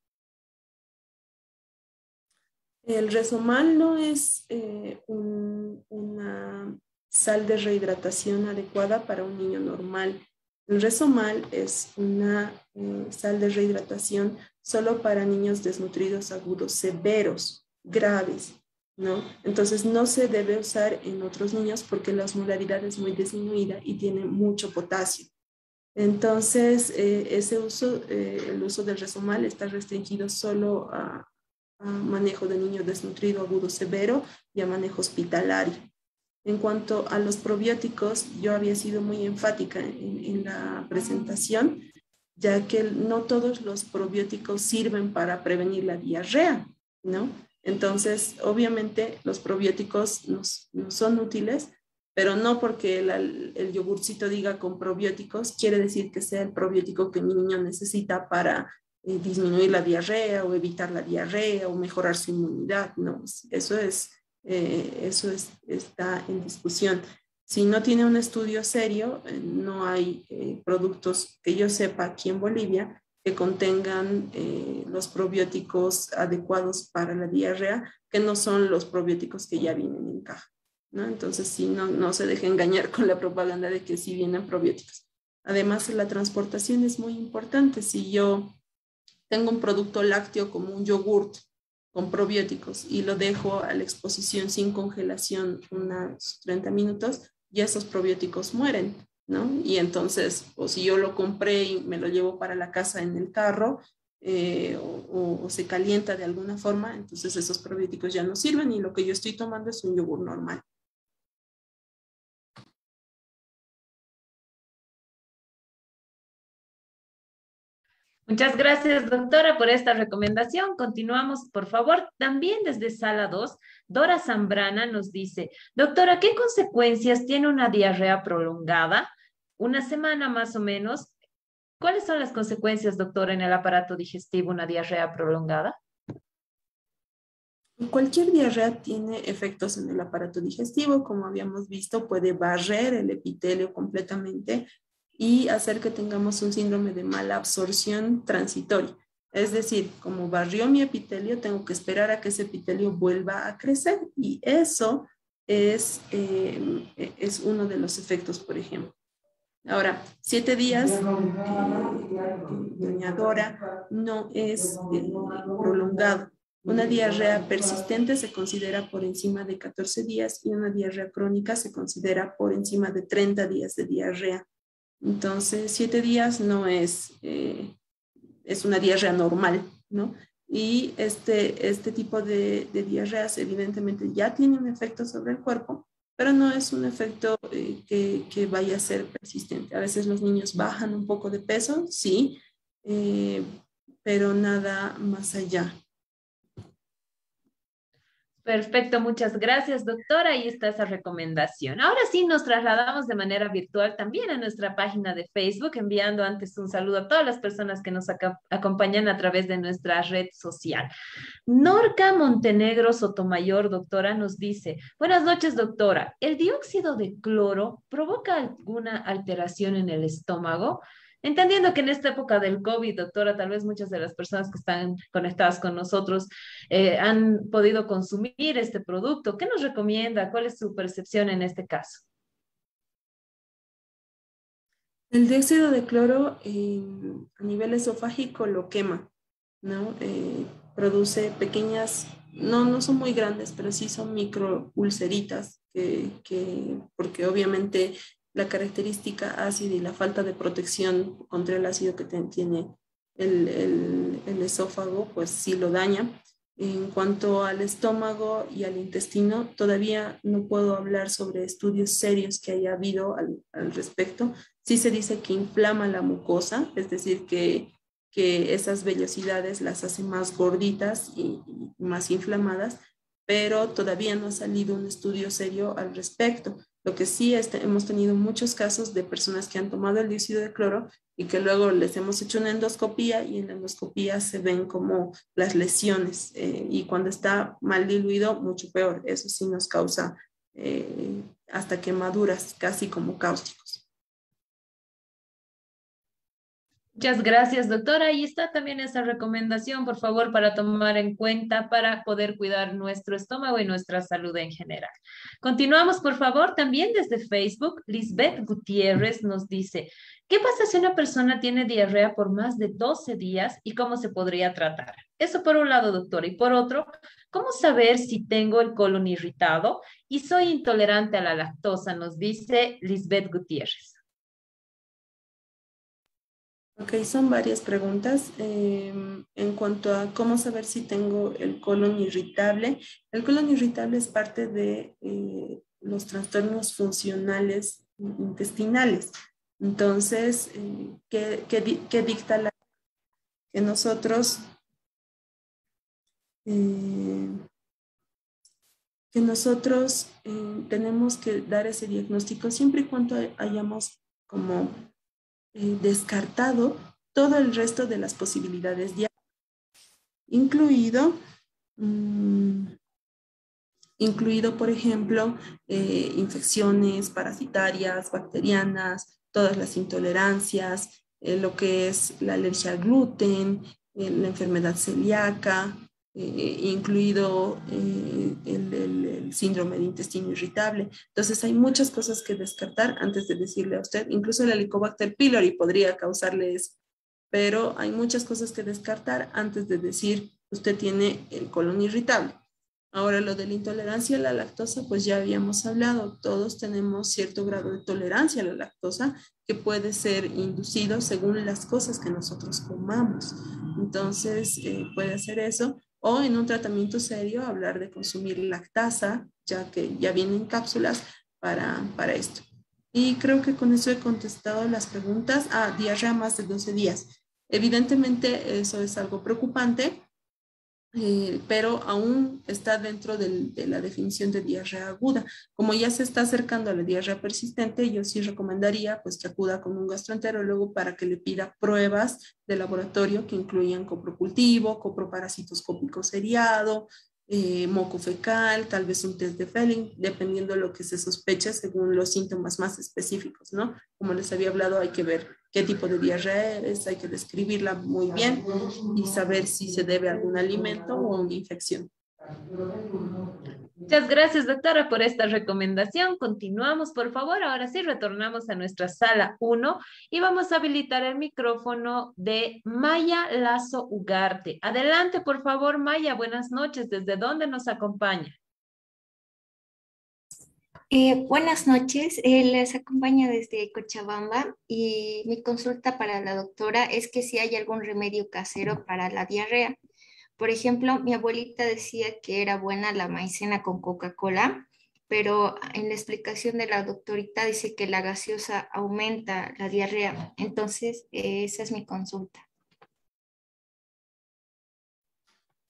El resomal no es eh, una sal de rehidratación adecuada para un niño normal. El resomal es una eh, sal de rehidratación solo para niños desnutridos agudos severos, graves, ¿no? Entonces no se debe usar en otros niños porque la osmolaridad es muy disminuida y tiene mucho potasio. Entonces, eh, ese uso, eh, el uso del resomal está restringido solo a, manejo de niño desnutrido agudo severo y a manejo hospitalario. En cuanto a los probióticos, yo había sido muy enfática en, la presentación, ya que no todos los probióticos sirven para prevenir la diarrea, ¿no? Entonces, obviamente, los probióticos no, son útiles, pero no porque el, el, yogurcito diga con probióticos, quiere decir que sea el probiótico que mi niño necesita para eh, disminuir la diarrea o evitar la diarrea o mejorar su inmunidad. No, eso es eh, eso está en discusión. Si no tiene un estudio serio, eh, no hay productos que yo sepa aquí en Bolivia contengan los probióticos adecuados para la diarrea, que no son los probióticos que ya vienen en caja. ¿no? Entonces, si no, no se deje engañar con la propaganda de que sí vienen probióticos. Además, la transportación es muy importante. Si yo tengo un producto lácteo como un yogurt con probióticos y lo dejo a la exposición sin congelación unos 30 minutos, ya esos probióticos mueren, ¿no? Y entonces, o si yo lo compré y me lo llevo para la casa en el carro, eh, o, o, se calienta de alguna forma, entonces esos probióticos ya no sirven y lo que yo estoy tomando es un yogur normal. Muchas gracias, doctora, por esta recomendación. Continuamos, por favor. También desde sala 2, Dora Zambrana nos dice, doctora, ¿qué consecuencias tiene una diarrea prolongada? Una semana más o menos. ¿Cuáles son las consecuencias, doctora, en el aparato digestivo, una diarrea prolongada? Cualquier diarrea tiene efectos en el aparato digestivo, como habíamos visto, puede barrer el epitelio completamente, y hacer que tengamos un síndrome de mala absorción transitoria. Es decir, como barrió mi epitelio, tengo que esperar a que ese epitelio vuelva a crecer y eso es, eh, es uno de los efectos, por ejemplo. Ahora, siete días, eh, no es eh, prolongado. Una diarrea persistente se considera por encima de 14 días y una diarrea crónica se considera por encima de 30 días de diarrea. Entonces, siete días no es, eh, es una diarrea normal, ¿no? Y este, este tipo de, de, diarreas evidentemente ya tiene un efecto sobre el cuerpo, pero no es un efecto eh, que, que, vaya a ser persistente. A veces los niños bajan un poco de peso, sí, eh, pero nada más allá. Perfecto, muchas gracias, doctora. Ahí está esa recomendación. Ahora sí, nos trasladamos de manera virtual también a nuestra página de Facebook, enviando antes un saludo a todas las personas que nos acompañan a través de nuestra red social. Norca Montenegro Sotomayor, doctora, nos dice, buenas noches, doctora. ¿El dióxido de cloro provoca alguna alteración en el estómago? Entendiendo que en esta época del COVID, doctora, tal vez muchas de las personas que están conectadas con nosotros eh, han podido consumir este producto. ¿Qué nos recomienda? ¿Cuál es su percepción en este caso? El dióxido de cloro a nivel esofágico lo quema, ¿no? Eh, produce pequeñas, no, no son muy grandes, pero sí son micro ulceritas, que, porque obviamente la característica ácida y la falta de protección contra el ácido que tiene el, el, esófago, pues sí lo daña. En cuanto al estómago y al intestino, todavía no puedo hablar sobre estudios serios que haya habido al, al respecto. Sí se dice que inflama la mucosa, es decir, que, que esas vellosidades las hace más gorditas y, y más inflamadas, pero todavía no ha salido un estudio serio al respecto. Lo que sí este, hemos tenido muchos casos de personas que han tomado el dióxido de cloro y que luego les hemos hecho una endoscopía y en la endoscopía se ven como las lesiones eh, y cuando está mal diluido, mucho peor. Eso sí nos causa eh, hasta quemaduras, casi como cáusticos. Muchas gracias, doctora. Ahí está también esa recomendación, por favor, para tomar en cuenta para poder cuidar nuestro estómago y nuestra salud en general. Continuamos, por favor, también desde Facebook. Lisbeth Gutiérrez nos dice, ¿qué pasa si una persona tiene diarrea por más de 12 días y cómo se podría tratar? Eso por un lado, doctora. Y por otro, ¿cómo saber si tengo el colon irritado y soy intolerante a la lactosa? Nos dice Lisbeth Gutiérrez. Ok, son varias preguntas. Em, en cuanto a cómo saber si tengo el colon irritable, el colon irritable es parte de eh, los trastornos funcionales intestinales. Entonces, eh, ¿qué, dicta la que nosotros eh, que nosotros tenemos que dar ese diagnóstico siempre y cuando hayamos como eh, descartado todo el resto de las posibilidades incluido, mm, incluido, por ejemplo, eh, infecciones parasitarias, bacterianas, todas las intolerancias, eh, lo que es la alergia al gluten, la enfermedad celíaca, eh, incluido eh, el, síndrome de intestino irritable. Entonces hay muchas cosas que descartar antes de decirle a usted, incluso el Helicobacter pylori podría causarle eso, pero hay muchas cosas que descartar antes de decir usted tiene el colon irritable. Ahora lo de la intolerancia a la lactosa, pues ya habíamos hablado, todos tenemos cierto grado de tolerancia a la lactosa que puede ser inducido según las cosas que nosotros comamos. Entonces, eh, puede ser eso o en un tratamiento serio hablar de consumir lactasa, ya que ya vienen cápsulas para, para esto. Y creo que con eso he contestado las preguntas. Ah, diarrea más de 12 días. Evidentemente eso es algo preocupante eh, pero aún está dentro de la definición de diarrea aguda. Como ya se está acercando a la diarrea persistente, yo sí recomendaría pues que acuda con un gastroenterólogo para que le pida pruebas de laboratorio que incluyan coprocultivo, coproparasitoscópico seriado, eh, moco fecal, tal vez un test de Felling, dependiendo de lo que se sospeche según los síntomas más específicos, ¿no? Como les había hablado, hay que ver qué tipo de diarrea es, hay que describirla muy bien y saber si se debe a algún alimento o una infección. Muchas gracias, doctora, por esta recomendación. Continuamos, por favor. Ahora sí, retornamos a nuestra sala 1 y vamos a habilitar el micrófono de Maya Lazo Ugarte. Adelante, por favor, Maya. Buenas noches. ¿Desde dónde nos acompaña? Eh, buenas noches, eh, les acompaña desde Cochabamba y mi consulta para la doctora es que si hay algún remedio casero para la diarrea. Por ejemplo, mi abuelita decía que era buena la maicena con Coca-Cola, pero en la explicación de la doctorita dice que la gaseosa aumenta la diarrea. Entonces, eh, esa es mi consulta.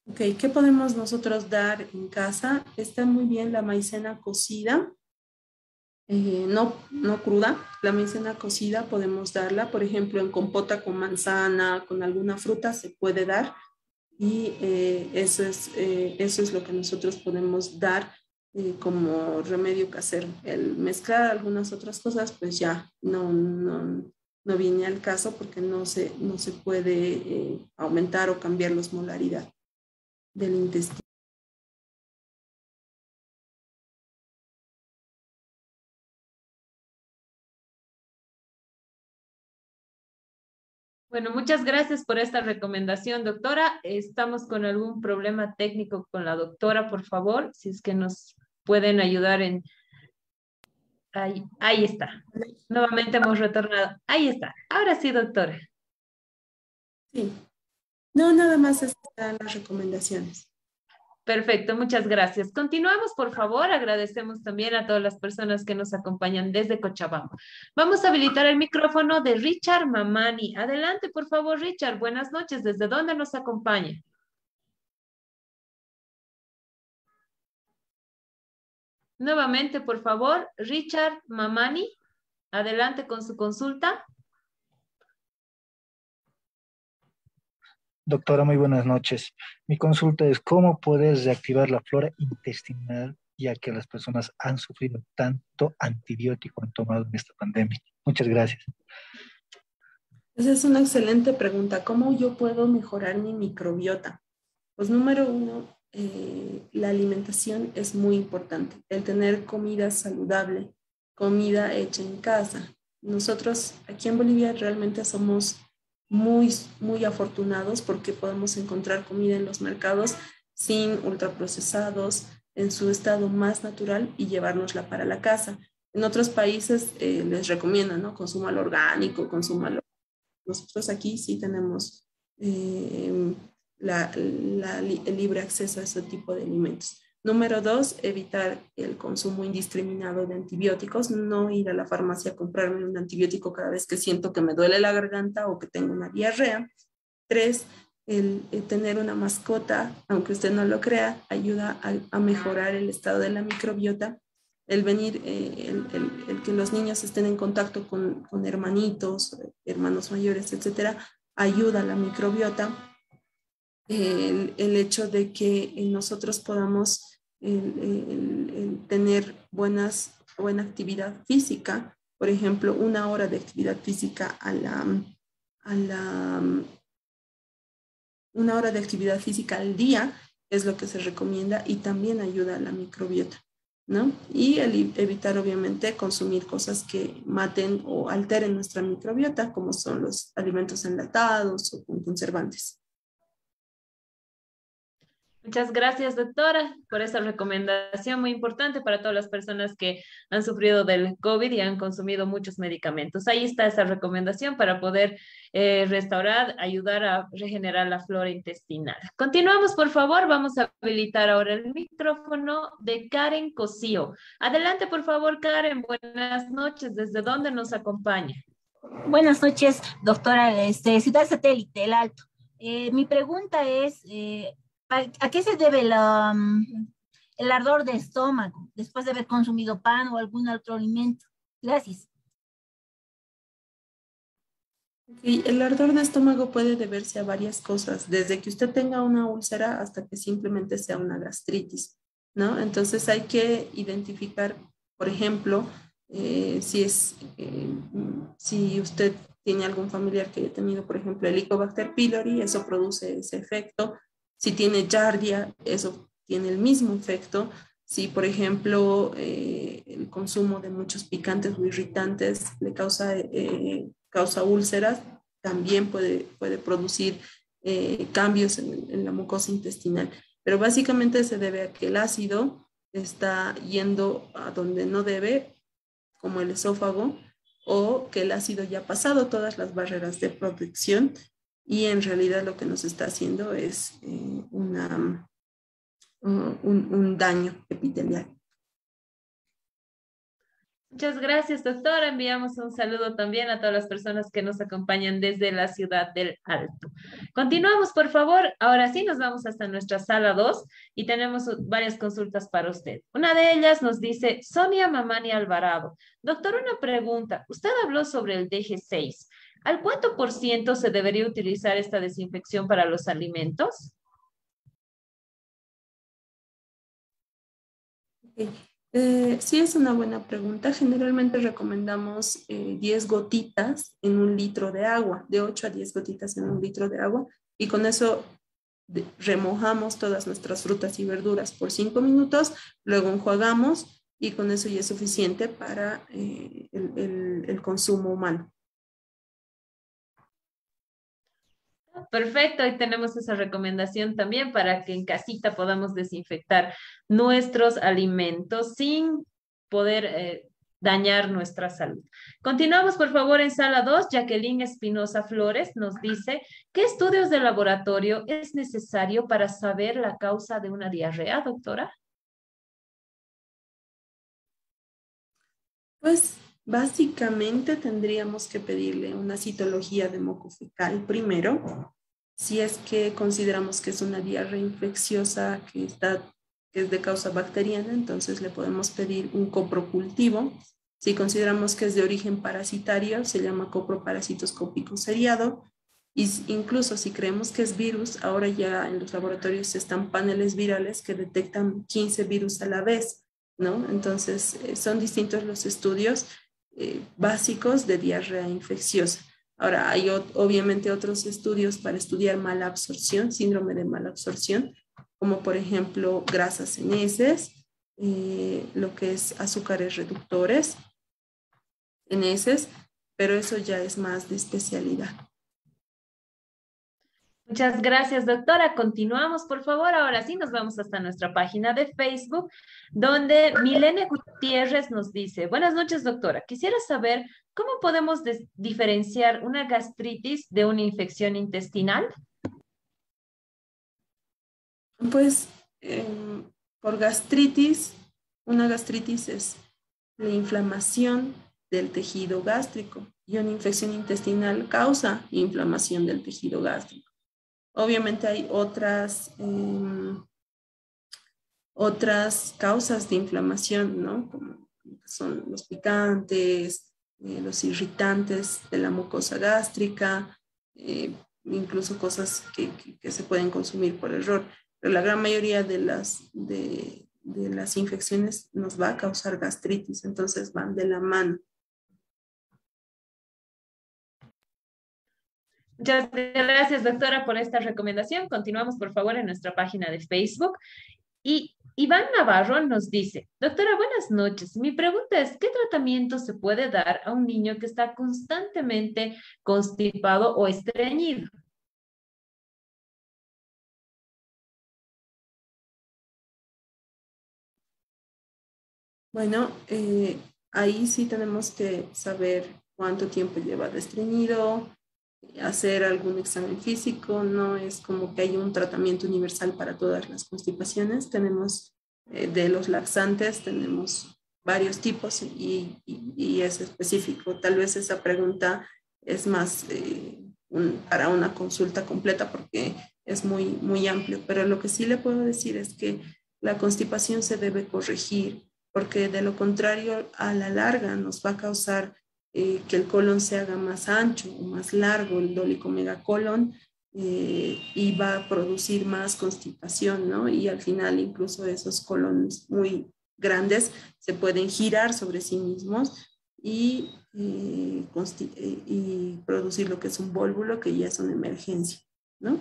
Ok, ¿qué podemos nosotros dar en casa? Está muy bien la maicena cocida eh, no, no cruda. La maicena cocida podemos darla, por ejemplo, en compota con manzana, con alguna fruta se puede dar y eh, eso, es, eh, eso es lo que nosotros podemos dar como remedio casero. El mezclar algunas otras cosas, pues ya no, no, no viene al caso porque no se, no se puede aumentar o cambiar la osmolaridad del intestino. Bueno, muchas gracias por esta recomendación, doctora. Estamos con algún problema técnico con la doctora, por favor, si es que nos pueden ayudar en... Ahí, ahí está. Nuevamente hemos retornado. Ahí está. Ahora sí, doctora. Sí. No, nada más están las recomendaciones. Perfecto, muchas gracias. Continuamos, por favor. Agradecemos también a todas las personas que nos acompañan desde Cochabamba. Vamos a habilitar el micrófono de Richard Mamani. Adelante, por favor, Richard. Buenas noches. ¿Desde dónde nos acompaña? Nuevamente, por favor, Richard Mamani. Adelante con su consulta. Doctora, muy buenas noches. Mi consulta es cómo puedes reactivar la flora intestinal ya que las personas han sufrido tanto antibiótico han tomado en esta pandemia. Muchas gracias. Esa es una excelente pregunta. ¿Cómo yo puedo mejorar mi microbiota? Pues número uno, eh, la alimentación es muy importante. El tener comida saludable, comida hecha en casa. Nosotros aquí en Bolivia realmente somos muy, muy afortunados porque podemos encontrar comida en los mercados sin ultraprocesados, en su estado más natural y llevárnosla para la casa. En otros países eh, les recomiendan, ¿no? Consúmalo orgánico, consúmalo nosotros aquí sí tenemos eh, el libre acceso a ese tipo de alimentos. Número dos, evitar el consumo indiscriminado de antibióticos, no ir a la farmacia a comprarme un antibiótico cada vez que siento que me duele la garganta o que tengo una diarrea. Tres, el, tener una mascota, aunque usted no lo crea, ayuda a mejorar el estado de la microbiota el venir, eh, el, que los niños estén en contacto con, hermanitos, hermanos mayores, etcétera, ayuda a la microbiota. El, hecho de que nosotros podamos tener buenas, buena actividad física, por ejemplo, una hora de actividad física a la, a la, una hora de actividad física al día es lo que se recomienda y también ayuda a la microbiota. ¿no? Y evitar obviamente consumir cosas que maten o alteren nuestra microbiota, como son los alimentos enlatados o con conservantes. Muchas gracias, doctora, por esa recomendación muy importante para todas las personas que han sufrido del COVID y han consumido muchos medicamentos. Ahí está esa recomendación para poder eh, restaurar, ayudar a regenerar la flora intestinal. Continuamos, por favor. Vamos a habilitar ahora el micrófono de Karen Cosío. Adelante, por favor, Karen. Buenas noches. ¿Desde dónde nos acompaña? Buenas noches, doctora. Este, Ciudad Satélite, El Alto. Eh, mi pregunta es, eh, ¿A qué se debe mm, el ardor de estómago después de haber consumido pan o algún otro alimento? Gracias. el ardor de estómago puede deberse a varias cosas, desde que usted tenga una úlcera hasta que simplemente sea una gastritis, ¿no? Entonces hay que identificar, por ejemplo, eh, si es, eh, si usted tiene algún familiar que haya tenido, por ejemplo, el Helicobacter pylori, eso produce ese efecto. Si tiene yardia, eso tiene el mismo efecto. Si, por ejemplo, eh, el consumo de muchos picantes o irritantes le causa, eh, causa úlceras, también puede, puede producir eh, cambios en, en, la mucosa intestinal. Pero básicamente se debe a que el ácido está yendo a donde no debe, como el esófago, o que el ácido ya ha pasado todas las barreras de protección y en realidad lo que nos está haciendo es eh, una, un, daño epitelial. Muchas gracias, doctora. Enviamos un saludo también a todas las personas que nos acompañan desde la ciudad del Alto. Continuamos, por favor. Ahora sí, nos vamos hasta nuestra sala 2 y tenemos varias consultas para usted. Una de ellas nos dice Sonia Mamani Alvarado. Doctor, una pregunta. Usted habló sobre el DG6. ¿Al cuánto por ciento se debería utilizar esta desinfección para los alimentos? Eh, sí, es una buena pregunta. Generalmente recomendamos 10 eh, gotitas en un litro de agua, de 8 a 10 gotitas en un litro de agua, y con eso remojamos todas nuestras frutas y verduras por 5 minutos, luego enjuagamos y con eso ya es suficiente para eh, el consumo humano. Perfecto, ahí tenemos esa recomendación también para que en casita podamos desinfectar nuestros alimentos sin poder eh, dañar nuestra salud. Continuamos, por favor, en sala 2. Jacqueline Espinosa Flores nos dice, ¿qué estudios de laboratorio es necesario para saber la causa de una diarrea, doctora? Pues Básicamente tendríamos que pedirle una citología de moco fecal primero, si es que consideramos que es una diarrea infecciosa que, está, es de causa bacteriana, entonces le podemos pedir un coprocultivo. Si consideramos que es de origen parasitario, se llama coproparasitoscópico seriado. Y incluso si creemos que es virus, ahora ya en los laboratorios están paneles virales que detectan 15 virus a la vez, ¿no? Entonces, eh, son distintos los estudios eh, básicos de diarrea infecciosa. Ahora, hay obviamente otros estudios para estudiar mala absorción, síndrome de mala absorción, como por ejemplo grasas en heces, eh, lo que es azúcares reductores en heces, pero eso ya es más de especialidad. Muchas gracias, doctora. Continuamos, por favor. Ahora sí, nos vamos hasta nuestra página de Facebook, donde Milene Gutiérrez nos dice, buenas noches, doctora. Quisiera saber cómo podemos diferenciar una gastritis de una infección intestinal. Pues em, por gastritis, una gastritis es la inflamación del tejido gástrico y una infección intestinal causa inflamación del tejido gástrico. Obviamente hay otras, em, otras causas de inflamación, ¿no? Como son los picantes, eh, los irritantes de la mucosa gástrica, eh, incluso cosas que, se pueden consumir por error. Pero la gran mayoría de las, de las infecciones nos va a causar gastritis, entonces van de la mano. Muchas gracias, doctora, por esta recomendación. Continuamos, por favor, en nuestra página de Facebook. Y Iván Navarro nos dice, doctora, buenas noches. Mi pregunta es, ¿qué tratamiento se puede dar a un niño que está constantemente constipado o estreñido? Bueno, eh, ahí sí tenemos que saber cuánto tiempo lleva de estreñido, hacer algún examen físico, no es como que hay un tratamiento universal para todas las constipaciones. Tenemos eh, de los laxantes, tenemos varios tipos y, es específico. Tal vez esa pregunta es más eh, para una consulta completa porque es muy, muy amplio, pero lo que sí le puedo decir es que la constipación se debe corregir porque de lo contrario a la larga nos va a causar eh, que el colon se haga más ancho o más largo, el dólico megacolon, eh, y va a producir más constipación, ¿no? Y al final incluso esos colones muy grandes se pueden girar sobre sí mismos y, eh, y producir lo que es un vólvulo que ya es una emergencia, ¿no?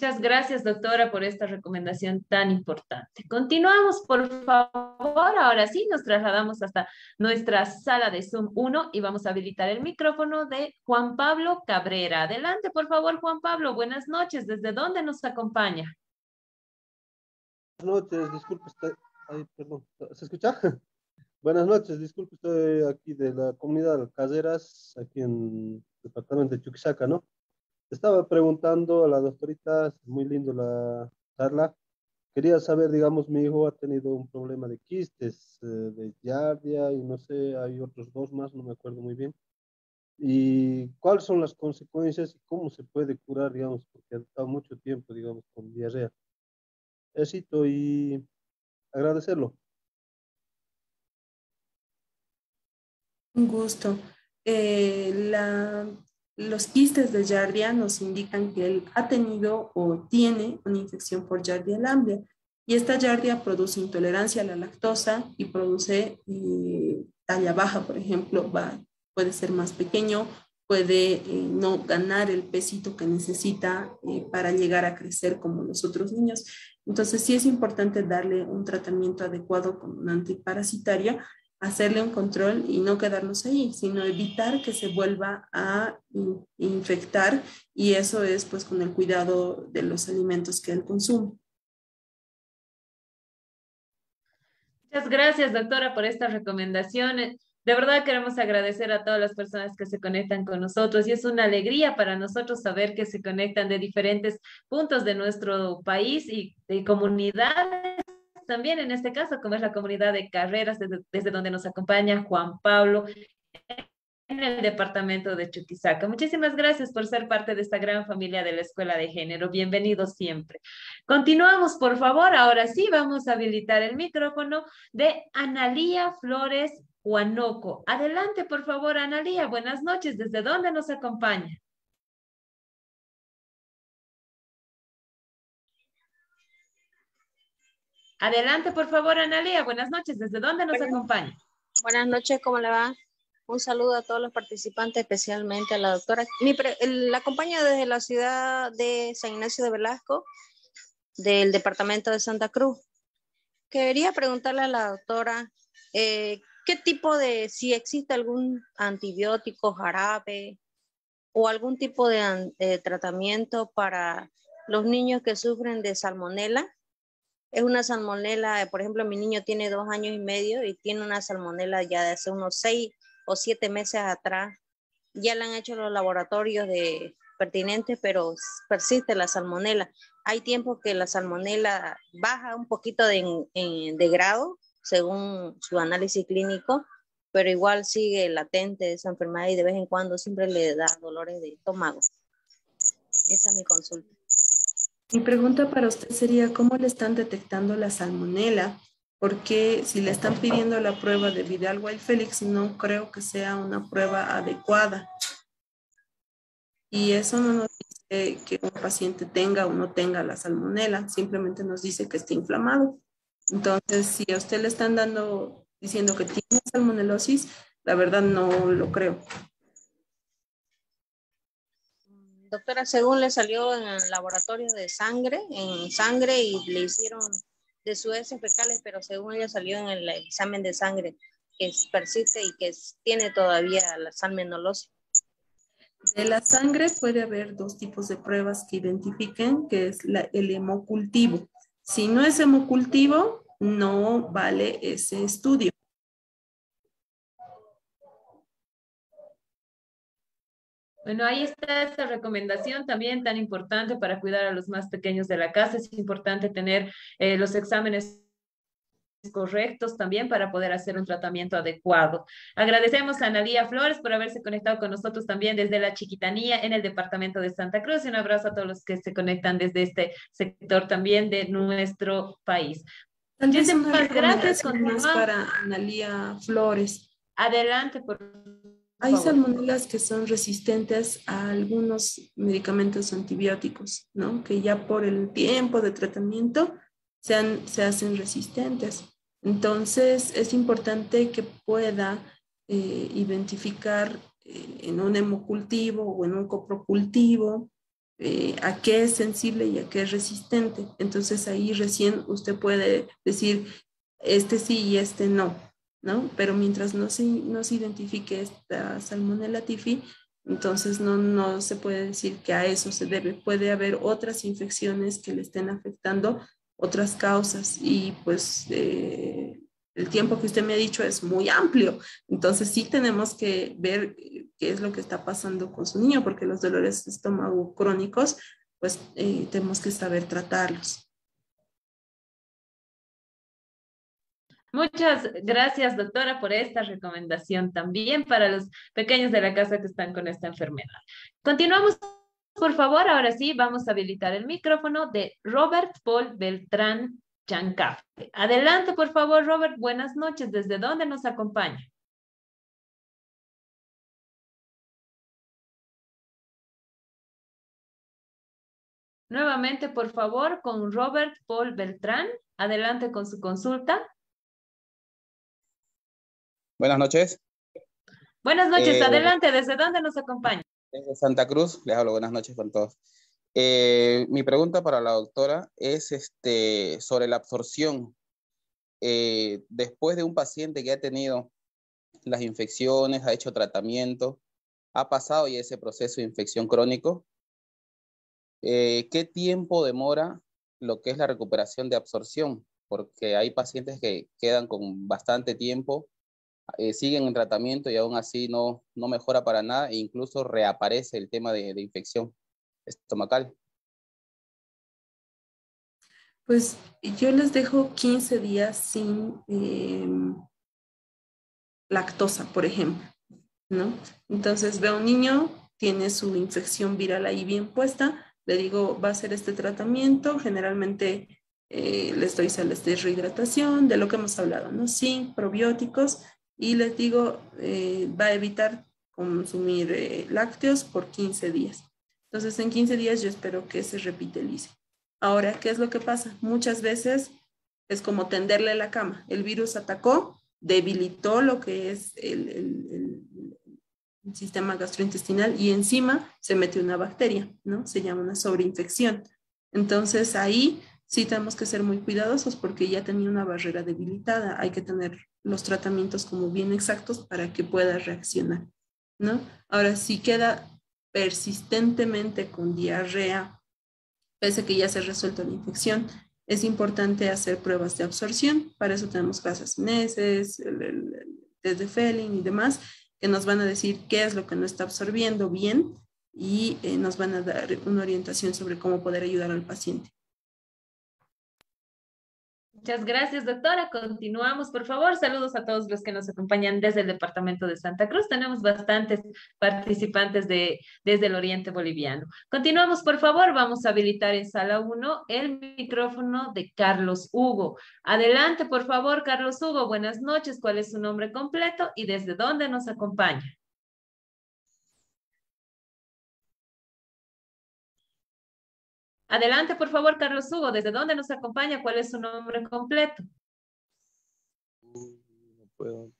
Muchas gracias, doctora, por esta recomendación tan importante. Continuamos, por favor. Ahora sí, nos trasladamos hasta nuestra sala de Zoom 1 y vamos a habilitar el micrófono de Juan Pablo Cabrera. Adelante, por favor, Juan Pablo. Buenas noches. ¿Desde dónde nos acompaña? Buenas noches, disculpe, estoy... perdón, ¿se escucha? Buenas noches, disculpe, estoy aquí de la comunidad Caseras, aquí en el departamento de Chuquisaca, ¿no? Estaba preguntando a la doctorita, muy lindo la charla. Quería saber, digamos, mi hijo ha tenido un problema de quistes, eh, de giardia y no sé, hay otros dos más, no me acuerdo muy bien. ¿Y cuáles son las consecuencias y cómo se puede curar, digamos, porque ha estado mucho tiempo, digamos, con diarrea? Éxito y agradecerlo. Un gusto. Eh, la los quistes de Yardia nos indican que él ha tenido o tiene una infección por Yardia lamblia y esta Yardia produce intolerancia a la lactosa y produce eh, talla baja, por ejemplo, va, puede ser más pequeño, puede eh, no ganar el pesito que necesita eh, para llegar a crecer como los otros niños. Entonces sí es importante darle un tratamiento adecuado con un antiparasitario hacerle un control y no quedarnos ahí, sino evitar que se vuelva a infectar y eso es pues con el cuidado de los alimentos que él consume. Muchas gracias, doctora, por estas recomendaciones. De verdad queremos agradecer a todas las personas que se conectan con nosotros y es una alegría para nosotros saber que se conectan de diferentes puntos de nuestro país y de comunidades también en este caso, como es la comunidad de carreras, desde, donde nos acompaña Juan Pablo en el departamento de Chuquisaca. Muchísimas gracias por ser parte de esta gran familia de la Escuela de Género. Bienvenidos siempre. Continuamos, por favor. Ahora sí, vamos a habilitar el micrófono de Analía Flores Huanoco. Adelante, por favor, Analía. Buenas noches. ¿Desde dónde nos acompaña? Adelante, por favor, Analia. Buenas noches. ¿Desde dónde nos acompaña? Buenas noches, ¿cómo le va? Un saludo a todos los participantes, especialmente a la doctora. Mi la acompaña desde la ciudad de San Ignacio de Velasco, del departamento de Santa Cruz. Quería preguntarle a la doctora eh, qué tipo de, si existe algún antibiótico, jarabe o algún tipo de, de tratamiento para los niños que sufren de salmonela. Es una salmonela, por ejemplo, mi niño tiene dos años y medio y tiene una salmonela ya de hace unos seis o siete meses atrás. Ya le han hecho los laboratorios de pertinentes, pero persiste la salmonela. Hay tiempo que la salmonela baja un poquito de, de grado según su análisis clínico, pero igual sigue latente esa enfermedad y de vez en cuando siempre le da dolores de estómago. Esa es mi consulta. Mi pregunta para usted sería, ¿cómo le están detectando la salmonela porque si le están pidiendo la prueba de Vidal White Félix, no creo que sea una prueba adecuada. Y eso no nos dice que un paciente tenga o no tenga la salmonela, simplemente nos dice que está inflamado. Entonces, si a usted le están dando, diciendo que tiene salmonelosis, la verdad no lo creo. Doctora, según le salió en el laboratorio de sangre, en sangre y le hicieron de sus heces fecales, pero según ella salió en el examen de sangre que persiste y que tiene todavía la salmonelosis. De la sangre puede haber dos tipos de pruebas que identifiquen que es el hemocultivo. Si no es hemocultivo, no vale ese estudio. Bueno, ahí está esta recomendación también tan importante para cuidar a los más pequeños de la casa. Es importante tener eh, los exámenes correctos también para poder hacer un tratamiento adecuado. Agradecemos a Analía Flores por haberse conectado con nosotros también desde la Chiquitanía en el departamento de Santa Cruz y un abrazo a todos los que se conectan desde este sector también de nuestro país. Muchísimas gracias. para Analía Flores. Adelante, por hay salmonelas que son resistentes a algunos medicamentos antibióticos, ¿no? Que ya por el tiempo de tratamiento se, se hacen resistentes. Entonces, es importante que pueda eh, identificar eh, en un hemocultivo o en un coprocultivo eh, a qué es sensible y a qué es resistente. Entonces, ahí recién usted puede decir, este sí y este no. ¿No? Pero mientras no se, no se identifique esta salmonella tifi, entonces no, no se puede decir que a eso se debe. Puede haber otras infecciones que le estén afectando, otras causas, y pues eh, el tiempo que usted me ha dicho es muy amplio. Entonces sí tenemos que ver qué es lo que está pasando con su niño, porque los dolores de estómago crónicos, pues eh, tenemos que saber tratarlos. Muchas gracias, doctora, por esta recomendación también para los pequeños de la casa que están con esta enfermedad. Continuamos, por favor. Ahora sí, vamos a habilitar el micrófono de Robert Paul Beltrán Chancafe. Adelante, por favor, Robert. Buenas noches. ¿Desde dónde nos acompaña? Nuevamente, por favor, con Robert Paul Beltrán. Adelante con su consulta. Buenas noches. Buenas noches, eh, adelante, ¿desde dónde nos acompaña? Desde Santa Cruz, les hablo, buenas noches con todos. Eh, mi pregunta para la doctora es este, sobre la absorción. Eh, después de un paciente que ha tenido las infecciones, ha hecho tratamiento, ha pasado ya ese proceso de infección crónico, ¿qué tiempo demora lo que es la recuperación de absorción? Porque hay pacientes que quedan con bastante tiempo eh, siguen en tratamiento y aún así no, no mejora para nada e incluso reaparece el tema de, infección estomacal. Pues yo les dejo 15 días sin em, lactosa, por ejemplo, ¿no? Entonces veo un niño, tiene su infección viral ahí bien puesta, le digo, va a hacer este tratamiento, generalmente eh, les doy sales de rehidratación, de lo que hemos hablado, ¿no? Zinc, probióticos, y les digo, eh, va a evitar consumir eh, lácteos por 15 días. Entonces, en 15 días yo espero que se repitelice. Ahora, ¿qué es lo que pasa? Muchas veces es como tenderle la cama. El virus atacó, debilitó lo que es el, sistema gastrointestinal y encima se mete una bacteria, ¿no? Se llama una sobreinfección. Entonces ahí sí tenemos que ser muy cuidadosos porque ya tenía una barrera debilitada. Hay que tener los tratamientos como bien exactos para que pueda reaccionar, ¿no? Ahora, si queda persistentemente con diarrea, pese a que ya se ha resuelto la infección, es importante hacer pruebas de absorción. Para eso tenemos clases el, el, test de Felling y demás, que nos van a decir qué es lo que no está absorbiendo bien y eh, nos van a dar una orientación sobre cómo poder ayudar al paciente. Muchas gracias, doctora. Continuamos, por favor. Saludos a todos los que nos acompañan desde el departamento de Santa Cruz. Tenemos bastantes participantes de, desde el oriente boliviano. Continuamos, por favor. Vamos a habilitar en sala 1 el micrófono de Carlos Hugo. Adelante, por favor, Carlos Hugo. Buenas noches. ¿Cuál es su nombre completo y desde dónde nos acompaña? Adelante, por favor, Carlos Hugo. ¿Desde dónde nos acompaña? ¿Cuál es su nombre completo? No puedo.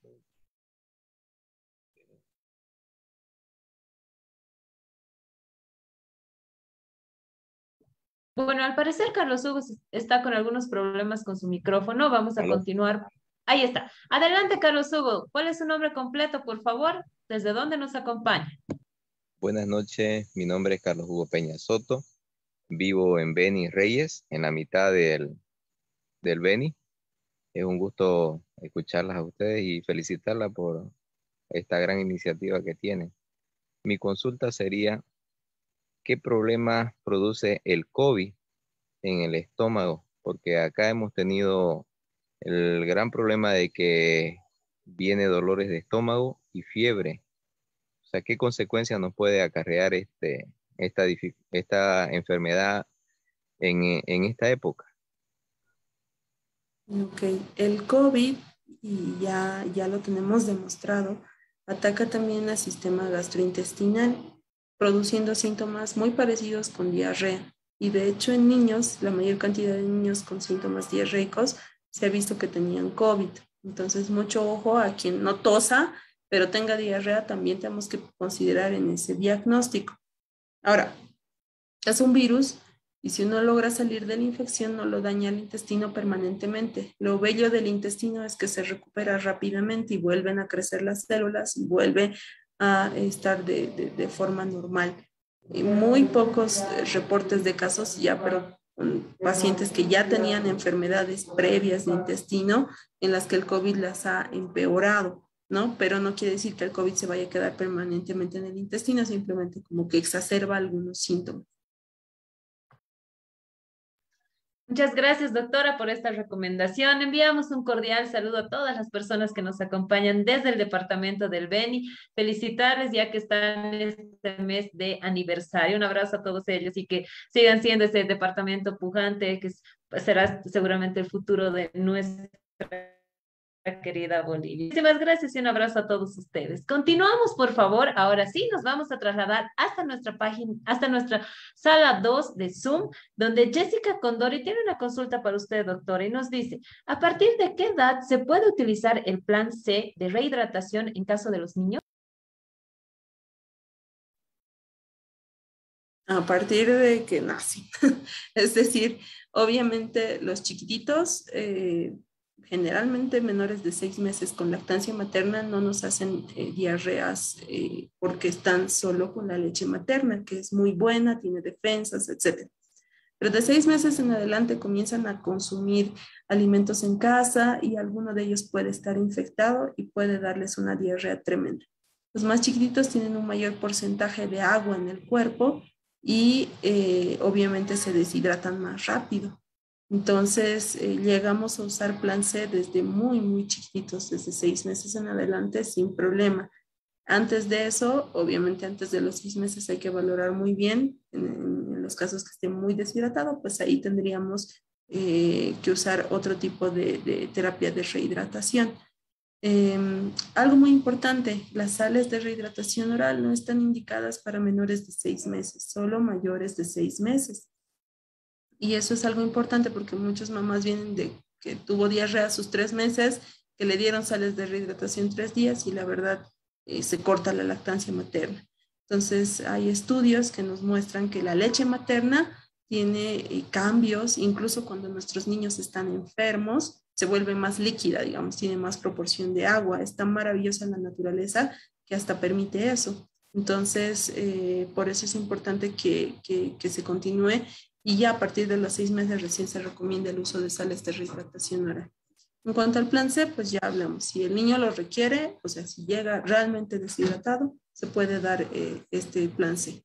Bueno, al parecer Carlos Hugo está con algunos problemas con su micrófono. Vamos a continuar. Ahí está. Adelante, Carlos Hugo. ¿Cuál es su nombre completo, por favor? ¿Desde dónde nos acompaña? Buenas noches. Mi nombre es Carlos Hugo Peña Soto. Vivo en Beni Reyes, en la mitad del, del Beni. Es un gusto escucharlas a ustedes y felicitarlas por esta gran iniciativa que tienen. Mi consulta sería, ¿qué problema produce el COVID en el estómago? Porque acá hemos tenido el gran problema de que viene dolores de estómago y fiebre. O sea, ¿qué consecuencias nos puede acarrear este, esta, esta enfermedad en, en esta época? Ok, el COVID, y ya, ya lo tenemos demostrado, ataca también al sistema gastrointestinal, produciendo síntomas muy parecidos con diarrea. Y de hecho en niños, la mayor cantidad de niños con síntomas diarreicos se ha visto que tenían COVID. Entonces, mucho ojo a quien no tosa, pero tenga diarrea, también tenemos que considerar en ese diagnóstico. Ahora, es un virus y si uno logra salir de la infección no lo daña el intestino permanentemente. Lo bello del intestino es que se recupera rápidamente y vuelven a crecer las células y vuelve a estar de, de, forma normal. Y muy pocos reportes de casos ya, pero pacientes que ya tenían enfermedades previas de intestino en las que el COVID las ha empeorado. ¿No? Pero no quiere decir que el COVID se vaya a quedar permanentemente en el intestino, simplemente como que exacerba algunos síntomas. Muchas gracias, doctora, por esta recomendación. Enviamos un cordial saludo a todas las personas que nos acompañan desde el departamento del Beni. Felicitarles ya que están este mes de aniversario. Un abrazo a todos ellos y que sigan siendo ese departamento pujante que será seguramente el futuro de nuestra querida Bolivia. Muchísimas gracias y un abrazo a todos ustedes. Continuamos, por favor. Ahora sí, nos vamos a trasladar hasta nuestra página, hasta nuestra sala 2 de Zoom, donde Jessica Condori tiene una consulta para usted, doctora, y nos dice, ¿a partir de qué edad se puede utilizar el plan C de rehidratación en caso de los niños? A partir de que nacen. es decir, obviamente los chiquititos eh, generalmente menores de seis meses con lactancia materna no nos hacen eh, diarreas eh, porque están solo con la leche materna, que es muy buena, tiene defensas, etc. Pero de seis meses en adelante comienzan a consumir alimentos en casa y alguno de ellos puede estar infectado y puede darles una diarrea tremenda. Los más chiquititos tienen un mayor porcentaje de agua en el cuerpo y eh, obviamente se deshidratan más rápido. Entonces, eh, llegamos a usar plan C desde muy, muy chiquitos, desde seis meses en adelante, sin problema. Antes de eso, obviamente antes de los seis meses hay que valorar muy bien. En, los casos que esté muy deshidratado, pues ahí tendríamos eh, que usar otro tipo de, terapia de rehidratación. Em, algo muy importante, las sales de rehidratación oral no están indicadas para menores de seis meses, solo mayores de seis meses. Y eso es algo importante porque muchas mamás vienen de que tuvo diarrea a sus tres meses, que le dieron sales de rehidratación tres días y la verdad eh, se corta la lactancia materna. Entonces, hay estudios que nos muestran que la leche materna tiene eh, cambios, incluso cuando nuestros niños están enfermos, se vuelve más líquida, digamos, tiene más proporción de agua. Es tan maravillosa la naturaleza que hasta permite eso. Entonces, eh, por eso es importante que, que, se continúe y ya a partir de los seis meses recién se recomienda el uso de sales de rehidratación oral. En cuanto al plan C, pues ya hablamos. Si el niño lo requiere, o sea, si llega realmente deshidratado, se puede dar eh, este plan C.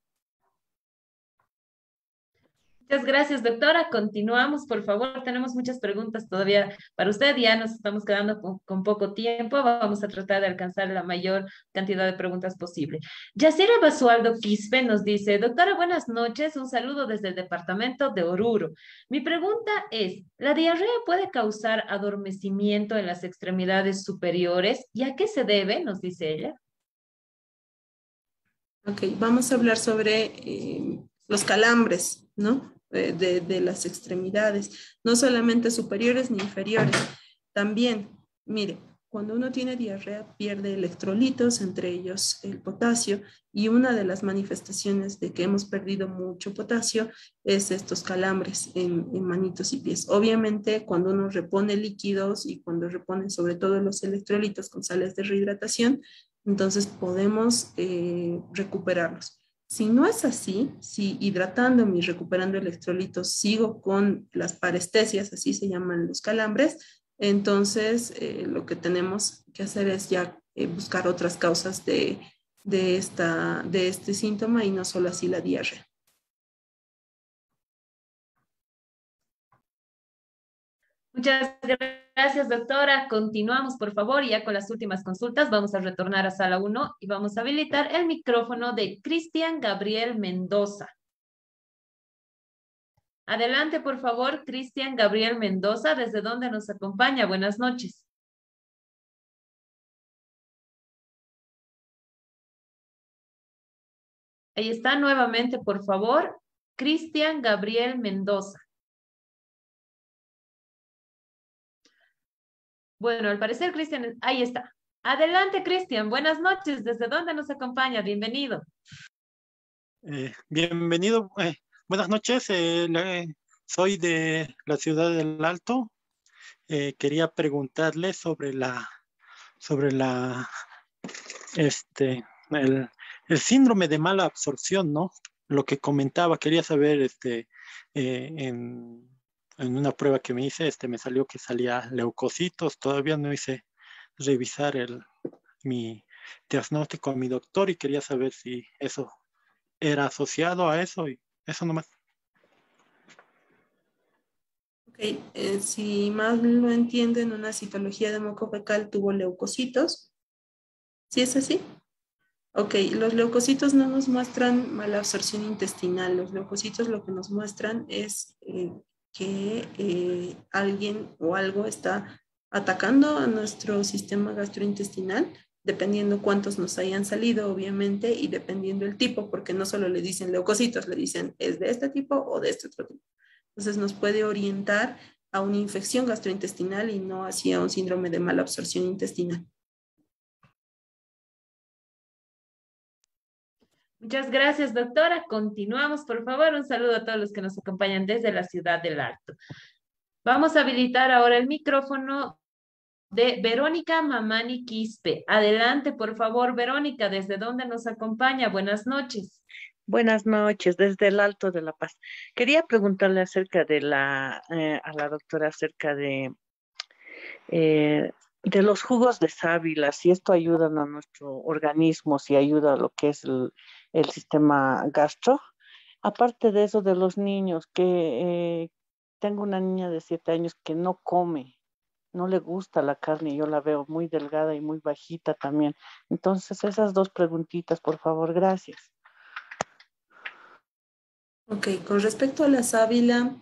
Muchas gracias, doctora. Continuamos, por favor. Tenemos muchas preguntas todavía para usted. Ya nos estamos quedando con, poco tiempo. Vamos a tratar de alcanzar la mayor cantidad de preguntas posible. Yacira Basualdo Quispe nos dice, doctora, buenas noches. Un saludo desde el departamento de Oruro. Mi pregunta es, ¿la diarrea puede causar adormecimiento en las extremidades superiores? ¿Y a qué se debe? Nos dice ella. Ok, vamos a hablar sobre eh, los calambres, ¿no? De, las extremidades, no solamente superiores ni inferiores. También, mire, cuando uno tiene diarrea pierde electrolitos, entre ellos el potasio, y una de las manifestaciones de que hemos perdido mucho potasio es estos calambres en, manitos y pies. Obviamente, cuando uno repone líquidos y cuando repone sobre todo los electrolitos con sales de rehidratación, entonces podemos eh, recuperarlos. Si no es así, si hidratándome y recuperando electrolitos sigo con las parestesias, así se llaman los calambres, entonces eh, lo que tenemos que hacer es ya eh, buscar otras causas de, esta, de este síntoma y no solo así la diarrea. Muchas gracias, doctora. Continuamos, por favor, y ya con las últimas consultas vamos a retornar a sala 1 y vamos a habilitar el micrófono de Cristian Gabriel Mendoza. Adelante, por favor, Cristian Gabriel Mendoza, ¿desde dónde nos acompaña? Buenas noches. Ahí está nuevamente, por favor, Cristian Gabriel Mendoza. Bueno, al parecer, Cristian, ahí está. Adelante, Cristian. Buenas noches. ¿Desde dónde nos acompaña? Bienvenido. Eh, bienvenido. Eh, buenas noches. Eh, soy de la ciudad del Alto. quería preguntarle sobre la, sobre la, este, el, el, síndrome de mala absorción, ¿no? Lo que comentaba, quería saber, este, en en una prueba que me hice, este, me salió que salía leucocitos. Todavía no hice revisar el, mi diagnóstico a mi doctor y quería saber si eso era asociado a eso y eso nomás. Ok, eh, si más lo entienden, una citología de moco fecal tuvo leucocitos. ¿Sí es así? Ok, los leucocitos no nos muestran mala absorción intestinal. Los leucocitos lo que nos muestran es eh, que eh, alguien o algo está atacando a nuestro sistema gastrointestinal, dependiendo cuántos nos hayan salido, obviamente, y dependiendo el tipo, porque no solo le dicen leucocitos, le dicen es de este tipo o de este otro tipo. Entonces nos puede orientar a una infección gastrointestinal y no hacia un síndrome de mala absorción intestinal. Muchas gracias, doctora. Continuamos, por favor. Un saludo a todos los que nos acompañan desde la ciudad del Alto. Vamos a habilitar ahora el micrófono de Verónica Mamani Quispe. Adelante, por favor, Verónica, ¿desde dónde nos acompaña? Buenas noches. Buenas noches, desde el Alto de La Paz. Quería preguntarle acerca de la, eh, a la doctora acerca de, eh, de los jugos de sábila, si esto ayuda a nuestro organismo, si ayuda a lo que es el, el sistema gastro. Aparte de eso, de los niños, que eh, tengo una niña de siete años que no come, no le gusta la carne, yo la veo muy delgada y muy bajita también. Entonces, esas dos preguntitas, por favor, gracias. Ok, con respecto a la sábila,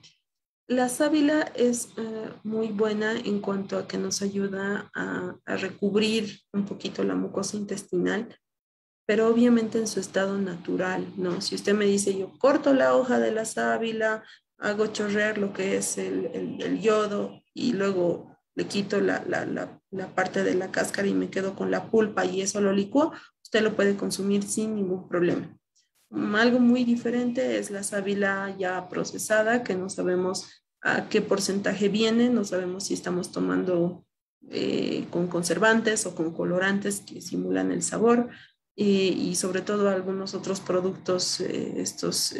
la sábila es eh, muy buena en cuanto a que nos ayuda a, a, recubrir un poquito la mucosa intestinal pero obviamente en su estado natural, ¿no? Si usted me dice, yo corto la hoja de la sábila, hago chorrear lo que es el, yodo y luego le quito la, parte de la cáscara y me quedo con la pulpa y eso lo licuo, usted lo puede consumir sin ningún problema. Algo muy diferente es la sábila ya procesada, que no sabemos a qué porcentaje viene, no sabemos si estamos tomando eh, con conservantes o con colorantes que simulan el sabor eh, y sobre todo algunos otros productos eh, estos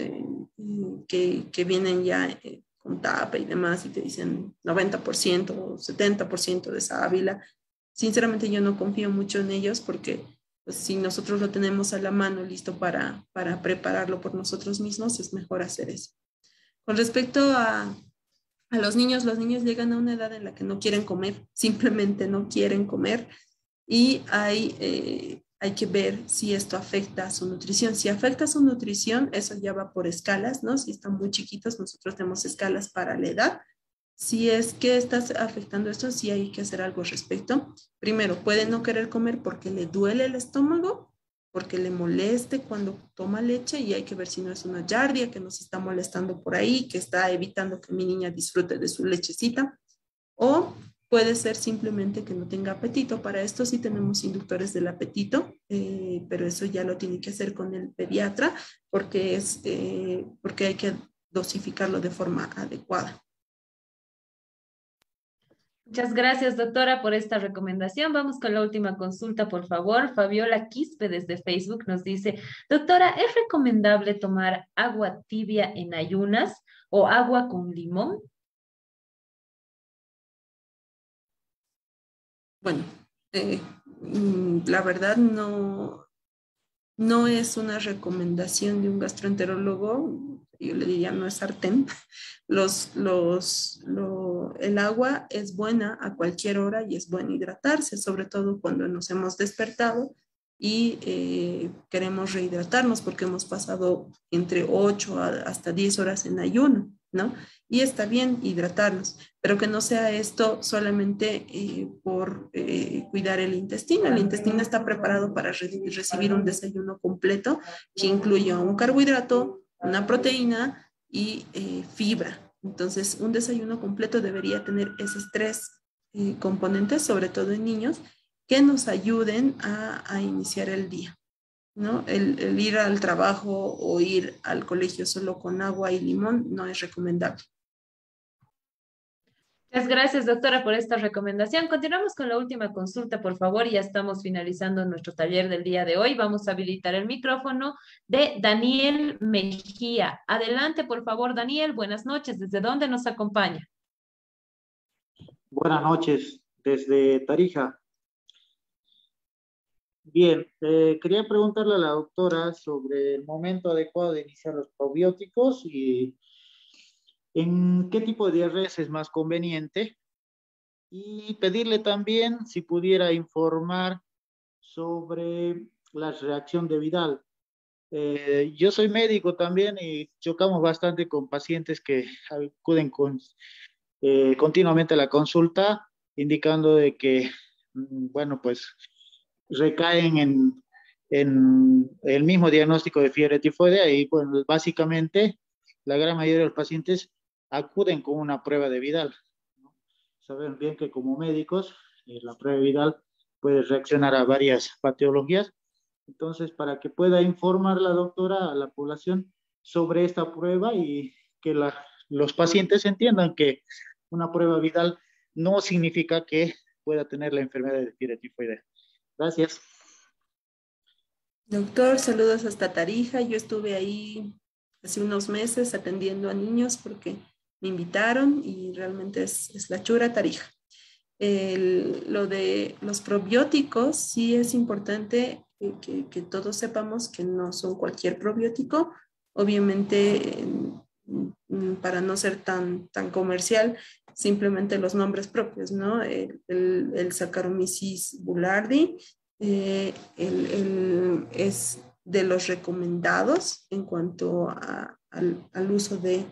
que, que, vienen ya con tapa y demás y te dicen 90% o 70% de esa ávila. Sinceramente yo no confío mucho en ellos porque pues, si nosotros lo tenemos a la mano listo para, para prepararlo por nosotros mismos, es mejor hacer eso. Con respecto a, a los niños, los niños llegan a una edad en la que no quieren comer, simplemente no quieren comer y hay, eh, hay que ver si esto afecta a su nutrición. Si afecta a su nutrición, eso ya va por escalas, ¿no? Si están muy chiquitos, nosotros tenemos escalas para la edad. Si es que estás afectando esto, sí hay que hacer algo al respecto. Primero, puede no querer comer porque le duele el estómago porque le moleste cuando toma leche y hay que ver si no es una yardia que nos está molestando por ahí, que está evitando que mi niña disfrute de su lechecita. O puede ser simplemente que no tenga apetito. Para esto sí tenemos inductores del apetito, eh, pero eso ya lo tiene que hacer con el pediatra porque, es, eh, porque hay que dosificarlo de forma adecuada. Muchas gracias, doctora, por esta recomendación. Vamos con la última consulta, por favor. Fabiola Quispe desde Facebook nos dice, doctora, ¿es recomendable tomar agua tibia en ayunas o agua con limón? Bueno, eh, mm, la verdad no, no es una recomendación de un gastroenterólogo yo le diría no es sartén, los, el agua es buena a cualquier hora y es bueno hidratarse, sobre todo cuando nos hemos despertado y eh, queremos rehidratarnos porque hemos pasado entre 8 hasta 10 horas en ayuno, Y está bien hidratarnos, pero que no sea esto solamente eh, por eh, cuidar el intestino. El intestino está preparado para recibir un desayuno completo que incluye un carbohidrato, una proteína y eh, fibra. Entonces, un desayuno completo debería tener esos tres componentes, sobre todo en niños, que nos ayuden a, iniciar el día. ¿No? el, ir al trabajo o ir al colegio solo con agua y limón no es recomendable. Muchas gracias, doctora, por esta recomendación. Continuamos con la última consulta, por favor. Ya estamos finalizando nuestro taller del día de hoy. Vamos a habilitar el micrófono de Daniel Mejía. Adelante, por favor, Daniel. Buenas noches. ¿Desde dónde nos acompaña? Buenas noches, desde Tarija. Bien, eh, quería preguntarle a la doctora sobre el momento adecuado de iniciar los probióticos y en qué tipo de diarreas es más conveniente y pedirle también si pudiera informar sobre la reacción de Vidal. Eh, yo soy médico también y chocamos bastante con pacientes que acuden con, eh, continuamente a la consulta, indicando de que, mm, bueno, pues recaen en, el mismo diagnóstico de fiebre tifoidea y, bueno, básicamente la gran mayoría de los pacientes acuden con una prueba de Vidal. Saben bien que como médicos eh, la prueba de Vidal puede reaccionar a varias patologías. Entonces, para que pueda informar la doctora a la población sobre esta prueba y que los pacientes entiendan que una prueba Vidal no significa que pueda tener la enfermedad de tifoidea. Gracias. Doctor, saludos hasta Tarija. Yo estuve ahí hace unos meses atendiendo a niños porque me invitaron y realmente es, la chura tarija. lo de los probióticos, sí es importante que, todos sepamos que no son cualquier probiótico. Obviamente, para no ser tan, tan comercial, simplemente los nombres propios, ¿no? El, el, Saccharomyces boulardii eh, es de los recomendados en cuanto al, al uso de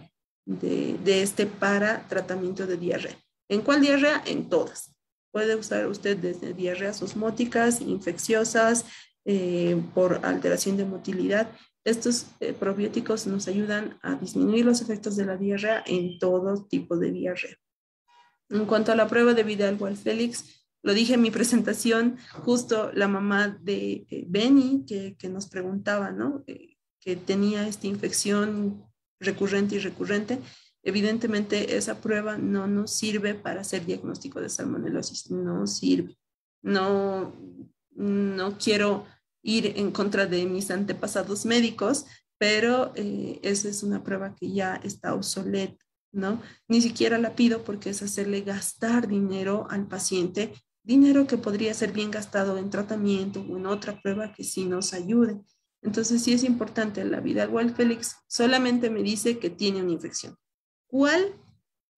de, este para tratamiento de diarrea. ¿En cuál diarrea? En todas. Puede usar usted desde diarreas osmóticas, infecciosas, eh, por alteración de motilidad. Estos eh, probióticos nos ayudan a disminuir los efectos de la diarrea en todo tipo de diarrea. En cuanto a la prueba de Vidal o Félix, lo dije en mi presentación, justo la mamá de eh, Benny, que, que, nos preguntaba, ¿no? Eh, que tenía esta infección recurrente y recurrente, evidentemente esa prueba no nos sirve para hacer diagnóstico de salmonelosis, no sirve. No, no quiero ir en contra de mis antepasados médicos, pero eh, esa es una prueba que ya está obsoleta, ¿no? Ni siquiera la pido porque es hacerle gastar dinero al paciente, dinero que podría ser bien gastado en tratamiento o en otra prueba que sí nos ayude. Entonces sí es importante la vida. Igual Félix solamente me dice que tiene una infección. ¿Cuál?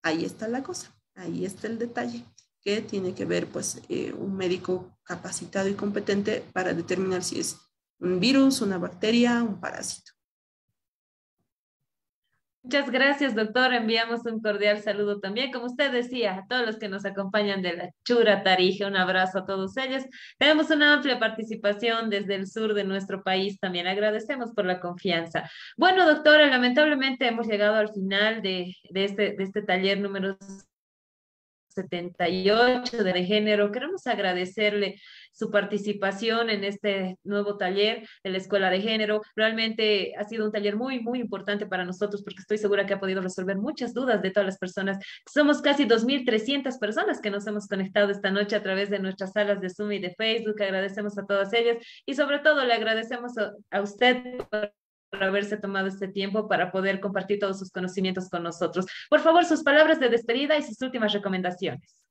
Ahí está la cosa, ahí está el detalle que tiene que ver pues eh, un médico capacitado y competente para determinar si es un virus, una bacteria, un parásito. Muchas gracias, doctor. Enviamos un cordial saludo también, como usted decía, a todos los que nos acompañan de la Chura Tarije. Un abrazo a todos ellos. Tenemos una amplia participación desde el sur de nuestro país. También agradecemos por la confianza. Bueno, doctora, lamentablemente hemos llegado al final de, de, este, de este taller número 78 de género. Queremos agradecerle su participación en este nuevo taller de la Escuela de Género. Realmente ha sido un taller muy, muy importante para nosotros porque estoy segura que ha podido resolver muchas dudas de todas las personas. Somos casi 2.300 personas que nos hemos conectado esta noche a través de nuestras salas de Zoom y de Facebook. Agradecemos a todas ellas y sobre todo le agradecemos a, usted por haberse tomado este tiempo para poder compartir todos sus conocimientos con nosotros. Por favor, sus palabras de despedida y sus últimas recomendaciones.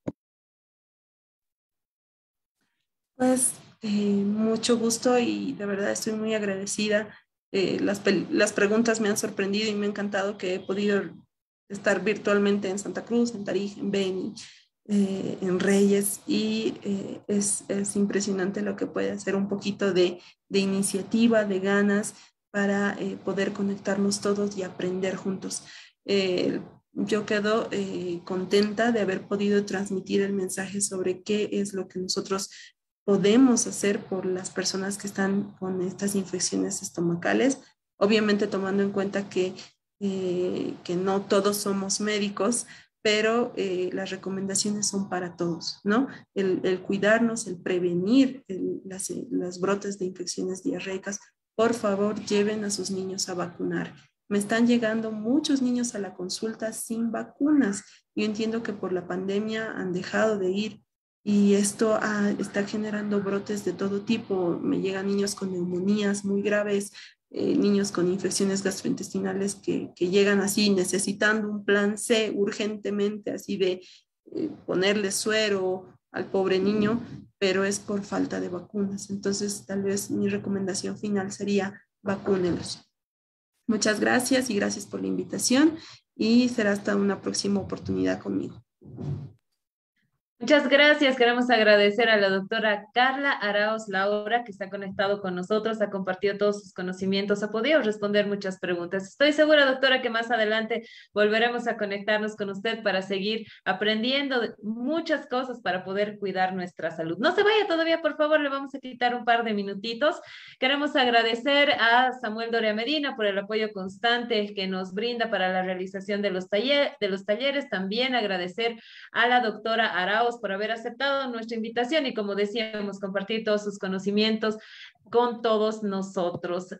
Pues eh, mucho gusto y de verdad estoy muy agradecida. Eh, las, las, preguntas me han sorprendido y me ha encantado que he podido estar virtualmente en Santa Cruz, en Tarija, en Beni, eh, en Reyes y es, es, impresionante lo que puede hacer un poquito de, de iniciativa, de ganas, para eh, poder conectarnos todos y aprender juntos. Eh, yo quedo eh, contenta de haber podido transmitir el mensaje sobre qué es lo que nosotros podemos hacer por las personas que están con estas infecciones estomacales, obviamente tomando en cuenta que, que no todos somos médicos, pero las recomendaciones son para todos, ¿no? El, el cuidarnos, el prevenir las, las brotes de infecciones diarreicas, por favor lleven a sus niños a vacunar. Me están llegando muchos niños a la consulta sin vacunas. Yo entiendo que por la pandemia han dejado de ir y esto está generando brotes de todo tipo. Me llegan niños con neumonías muy graves, eh, niños con infecciones gastrointestinales que, llegan así necesitando un plan C urgentemente, así de eh, ponerle suero al pobre niño pero es por falta de vacunas. Entonces, tal vez mi recomendación final sería vacúnenlos. Muchas gracias y gracias por la invitación y será hasta una próxima oportunidad conmigo. Muchas gracias. Queremos agradecer a la doctora Carla Araos Laura, que está conectado con nosotros, ha compartido todos sus conocimientos, ha podido responder muchas preguntas. Estoy segura, doctora, que más adelante volveremos a conectarnos con usted para seguir aprendiendo muchas cosas para poder cuidar nuestra salud. No se vaya todavía, por favor, le vamos a quitar un par de minutitos. Queremos agradecer a Samuel Doria Medina por el apoyo constante que nos brinda para la realización de los, taller, de los talleres. También agradecer a la doctora Araos por haber aceptado nuestra invitación y como decíamos, compartir todos sus conocimientos con todos nosotros.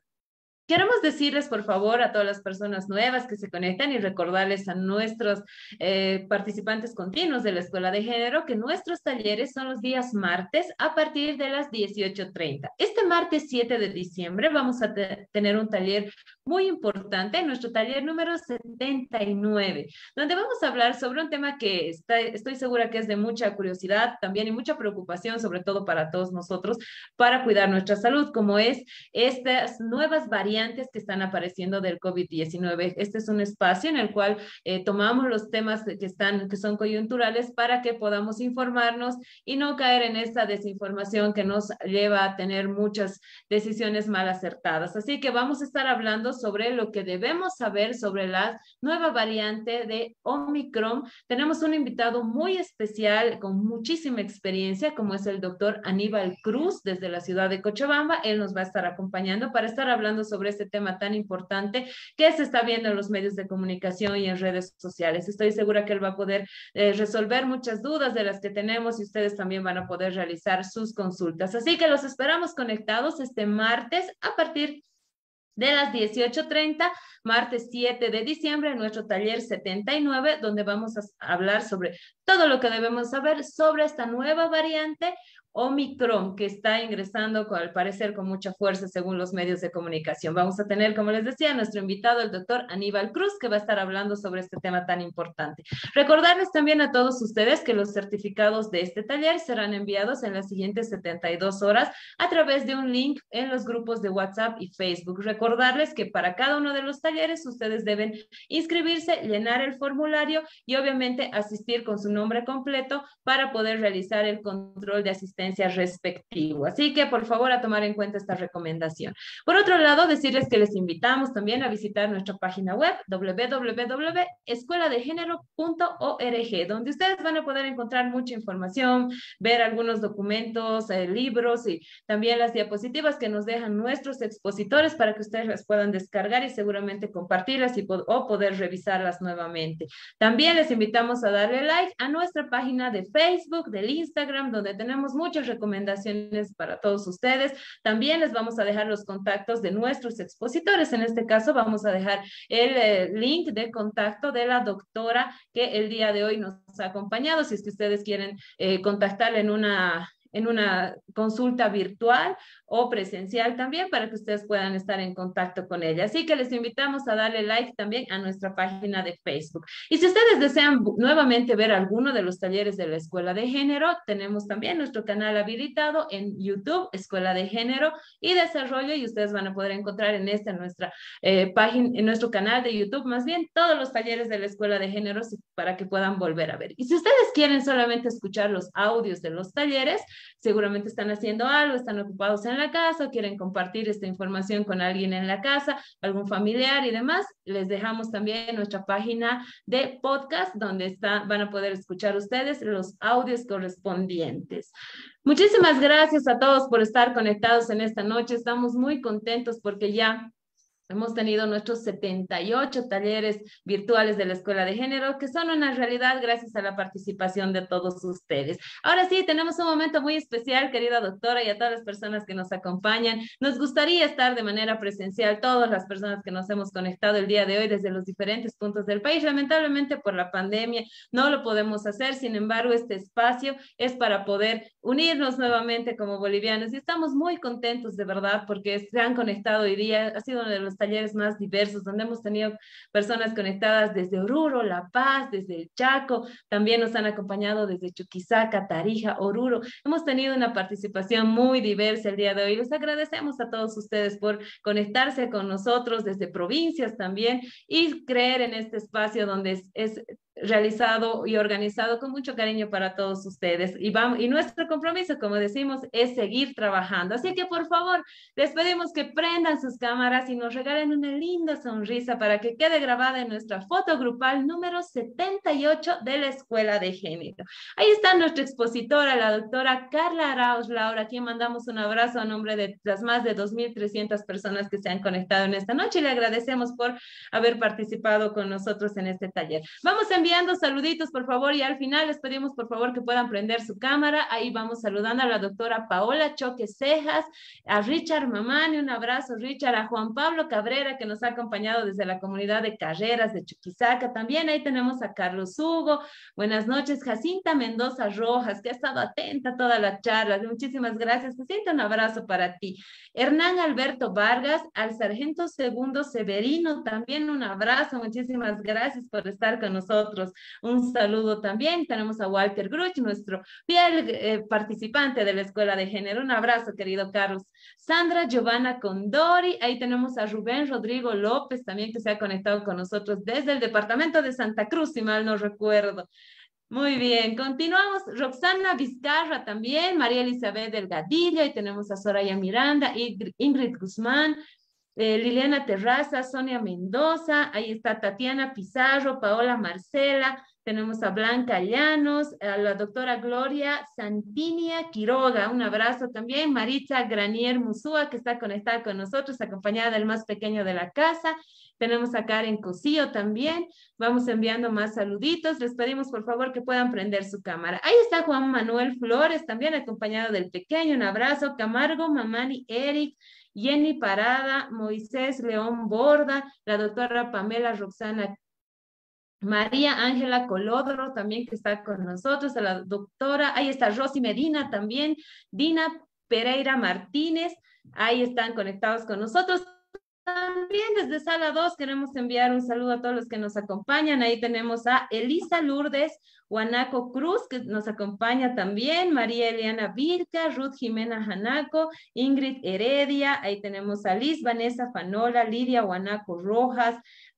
Queremos decirles, por favor, a todas las personas nuevas que se conectan y recordarles a nuestros eh, participantes continuos de la Escuela de Género que nuestros talleres son los días martes a partir de las 18.30. Este martes 7 de diciembre vamos a tener un taller muy importante, nuestro taller número 79, donde vamos a hablar sobre un tema que está, estoy segura que es de mucha curiosidad también y mucha preocupación, sobre todo para todos nosotros, para cuidar nuestra salud, como es estas nuevas variantes que están apareciendo del COVID-19. Este es un espacio en el cual eh, tomamos los temas que, están, que son coyunturales para que podamos informarnos y no caer en esta desinformación que nos lleva a tener muchas decisiones mal acertadas. Así que vamos a estar hablando sobre lo que debemos saber sobre la nueva variante de Omicron. Tenemos un invitado muy especial con muchísima experiencia, como es el doctor Aníbal Cruz desde la ciudad de Cochabamba. Él nos va a estar acompañando para estar hablando sobre sobre este tema tan importante que se está viendo en los medios de comunicación y en redes sociales. Estoy segura que él va a poder eh, resolver muchas dudas de las que tenemos y ustedes también van a poder realizar sus consultas. Así que los esperamos conectados este martes a partir de las 18.30, martes 7 de diciembre, en nuestro taller 79, donde vamos a hablar sobre todo lo que debemos saber sobre esta nueva variante Omicron que está ingresando al parecer con mucha fuerza según los medios de comunicación. Vamos a tener, como les decía, nuestro invitado, el doctor Aníbal Cruz, que va a estar hablando sobre este tema tan importante. Recordarles también a todos ustedes que los certificados de este taller serán enviados en las siguientes 72 horas a través de un link en los grupos de WhatsApp y Facebook. Recordarles que para cada uno de los talleres ustedes deben inscribirse, llenar el formulario y obviamente asistir con su nombre completo para poder realizar el control de asistencia respectivo. Así que por favor a tomar en cuenta esta recomendación. Por otro lado, decirles que les invitamos también a visitar nuestra página web www.escueladegénero.org, donde ustedes van a poder encontrar mucha información, ver algunos documentos, eh, libros y también las diapositivas que nos dejan nuestros expositores para que ustedes las puedan descargar y seguramente compartirlas y o poder revisarlas nuevamente. También les invitamos a darle like a nuestra página de Facebook, del Instagram, donde tenemos muchas muchas recomendaciones para todos ustedes. También les vamos a dejar los contactos de nuestros expositores. En este caso vamos a dejar el eh, link de contacto de la doctora que el día de hoy nos ha acompañado. Si es que ustedes quieren eh, en una en una consulta virtual o presencial también para que ustedes puedan estar en contacto con ella. Así que les invitamos a darle like también a nuestra página de Facebook. Y si ustedes desean nuevamente ver alguno de los talleres de la Escuela de Género, tenemos también nuestro canal habilitado en YouTube, Escuela de Género y Desarrollo, y ustedes van a poder encontrar en esta nuestra eh, página, en nuestro canal de YouTube, más bien todos los talleres de la Escuela de Género para que puedan volver a ver. Y si ustedes quieren solamente escuchar los audios de los talleres, seguramente están haciendo algo, están ocupados en la casa, quieren compartir esta información con alguien en la casa, algún familiar y demás, les dejamos también nuestra página de podcast donde van a poder escuchar ustedes los audios correspondientes. Muchísimas gracias a todos por estar conectados en esta noche. Estamos muy contentos porque ya Hemos tenido nuestros 78 talleres virtuales de la Escuela de Género, que son una realidad gracias a la participación de todos ustedes. Ahora sí, tenemos un momento muy especial, querida doctora, y a todas las personas que nos acompañan. Nos gustaría estar de manera presencial, todas las personas que nos hemos conectado el día de hoy desde los diferentes puntos del país. Lamentablemente, por la pandemia, no lo podemos hacer. Sin embargo, este espacio es para poder unirnos nuevamente como bolivianos y estamos muy contentos de verdad porque se han conectado hoy día. Ha sido uno de los talleres más diversos, donde hemos tenido personas conectadas desde Oruro, La Paz, desde el Chaco, también nos han acompañado desde Chuquisaca, Tarija, Oruro. Hemos tenido una participación muy diversa el día de hoy. Les agradecemos a todos ustedes por conectarse con nosotros desde provincias también y creer en este espacio donde es, es realizado y organizado con mucho cariño para todos ustedes. Y, vamos, y nuestro compromiso, como decimos, es seguir trabajando. Así que por favor, les pedimos que prendan sus cámaras y nos regalen una linda sonrisa para que quede grabada en nuestra foto grupal número 78 de la Escuela de Género. Ahí está nuestra expositora, la doctora Carla Arauz Laura, a quien mandamos un abrazo a nombre de las más de 2.300 personas que se han conectado en esta noche y le agradecemos por haber participado con nosotros en este taller. Vamos enviando saluditos, por favor, y al final les pedimos, por favor, que puedan prender su cámara. Ahí vamos saludando a la doctora Paola Choque Cejas, a Richard Mamani, un abrazo, Richard, a Juan Pablo Cabrera, que nos ha acompañado desde la comunidad de carreras de Chuquisaca. También ahí tenemos a Carlos Hugo. Buenas noches, Jacinta Mendoza Rojas, que ha estado atenta a toda la charla. Muchísimas gracias. Jacinta, un abrazo para ti. Hernán Alberto Vargas, al sargento segundo Severino, también un abrazo. Muchísimas gracias por estar con nosotros. Un saludo también. Tenemos a Walter Gruch, nuestro fiel eh, participante de la Escuela de Género. Un abrazo, querido Carlos. Sandra Giovanna Condori. Ahí tenemos a Rubén Rodrigo López también que se ha conectado con nosotros desde el departamento de Santa Cruz, si mal no recuerdo. Muy bien, continuamos. Roxana Vizcarra también, María Elizabeth Delgadillo, y tenemos a Soraya Miranda, Ingrid Guzmán, eh, Liliana Terraza, Sonia Mendoza, ahí está Tatiana Pizarro, Paola Marcela, tenemos a Blanca Llanos, a la doctora Gloria Santinia Quiroga, un abrazo también, Maritza Granier Musúa, que está conectada con nosotros, acompañada del más pequeño de la casa, tenemos a Karen Cosío también, vamos enviando más saluditos, les pedimos por favor que puedan prender su cámara. Ahí está Juan Manuel Flores, también acompañado del pequeño, un abrazo, Camargo, Mamani, Eric, Jenny Parada, Moisés León Borda, la doctora Pamela Roxana María Ángela Colodro también que está con nosotros, la doctora, ahí está Rosy Medina también, Dina Pereira Martínez, ahí están conectados con nosotros. También desde Sala 2 queremos enviar un saludo a todos los que nos acompañan. Ahí tenemos a Elisa Lourdes, Guanaco Cruz, que nos acompaña también, María Eliana Virca, Ruth Jimena Janaco, Ingrid Heredia, ahí tenemos a Liz Vanessa Fanola, Lidia Guanaco Rojas,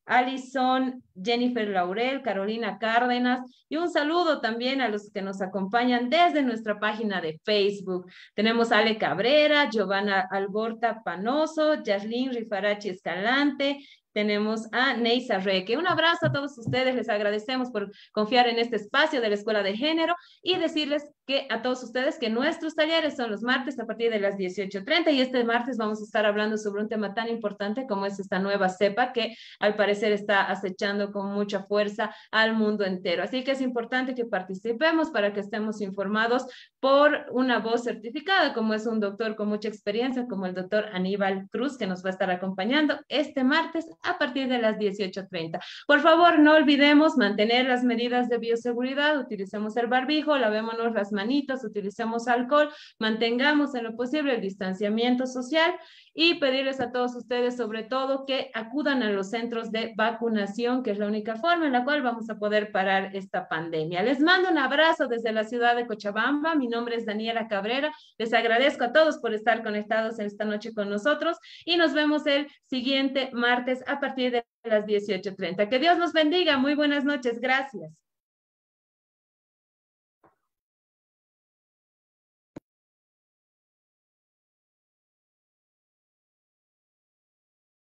Alison, Jennifer Laurel, Carolina Cárdenas y un saludo también a los que nos acompañan desde nuestra página de Facebook. Tenemos Ale Cabrera, Giovanna Alborta Panoso, Yaslin Rifarachi Escalante, tenemos a Neisa Reque. Un abrazo a todos ustedes, les agradecemos por confiar en este espacio de la Escuela de Género y decirles que a todos ustedes que nuestros talleres son los martes a partir de las 18.30 y este martes vamos a estar hablando sobre un tema tan importante como es esta nueva cepa que al parecer está acechando con mucha fuerza al mundo entero. Así que es importante que participemos para que estemos informados por una voz certificada como es un doctor con mucha experiencia como el doctor Aníbal Cruz que nos va a estar acompañando este martes a partir de las 18.30. Por favor, no olvidemos mantener las medidas de bioseguridad, utilicemos el barbijo, lavémonos las manitos, utilicemos alcohol, mantengamos en lo posible el distanciamiento social y pedirles a todos ustedes sobre todo que acudan a los centros de vacunación, que es la única forma en la cual vamos a poder parar esta pandemia. Les mando un abrazo desde la ciudad de Cochabamba. Mi nombre es Daniela Cabrera. Les agradezco a todos por estar conectados esta noche con nosotros y nos vemos el siguiente martes a partir de las 18.30. Que Dios los bendiga. Muy buenas noches. Gracias.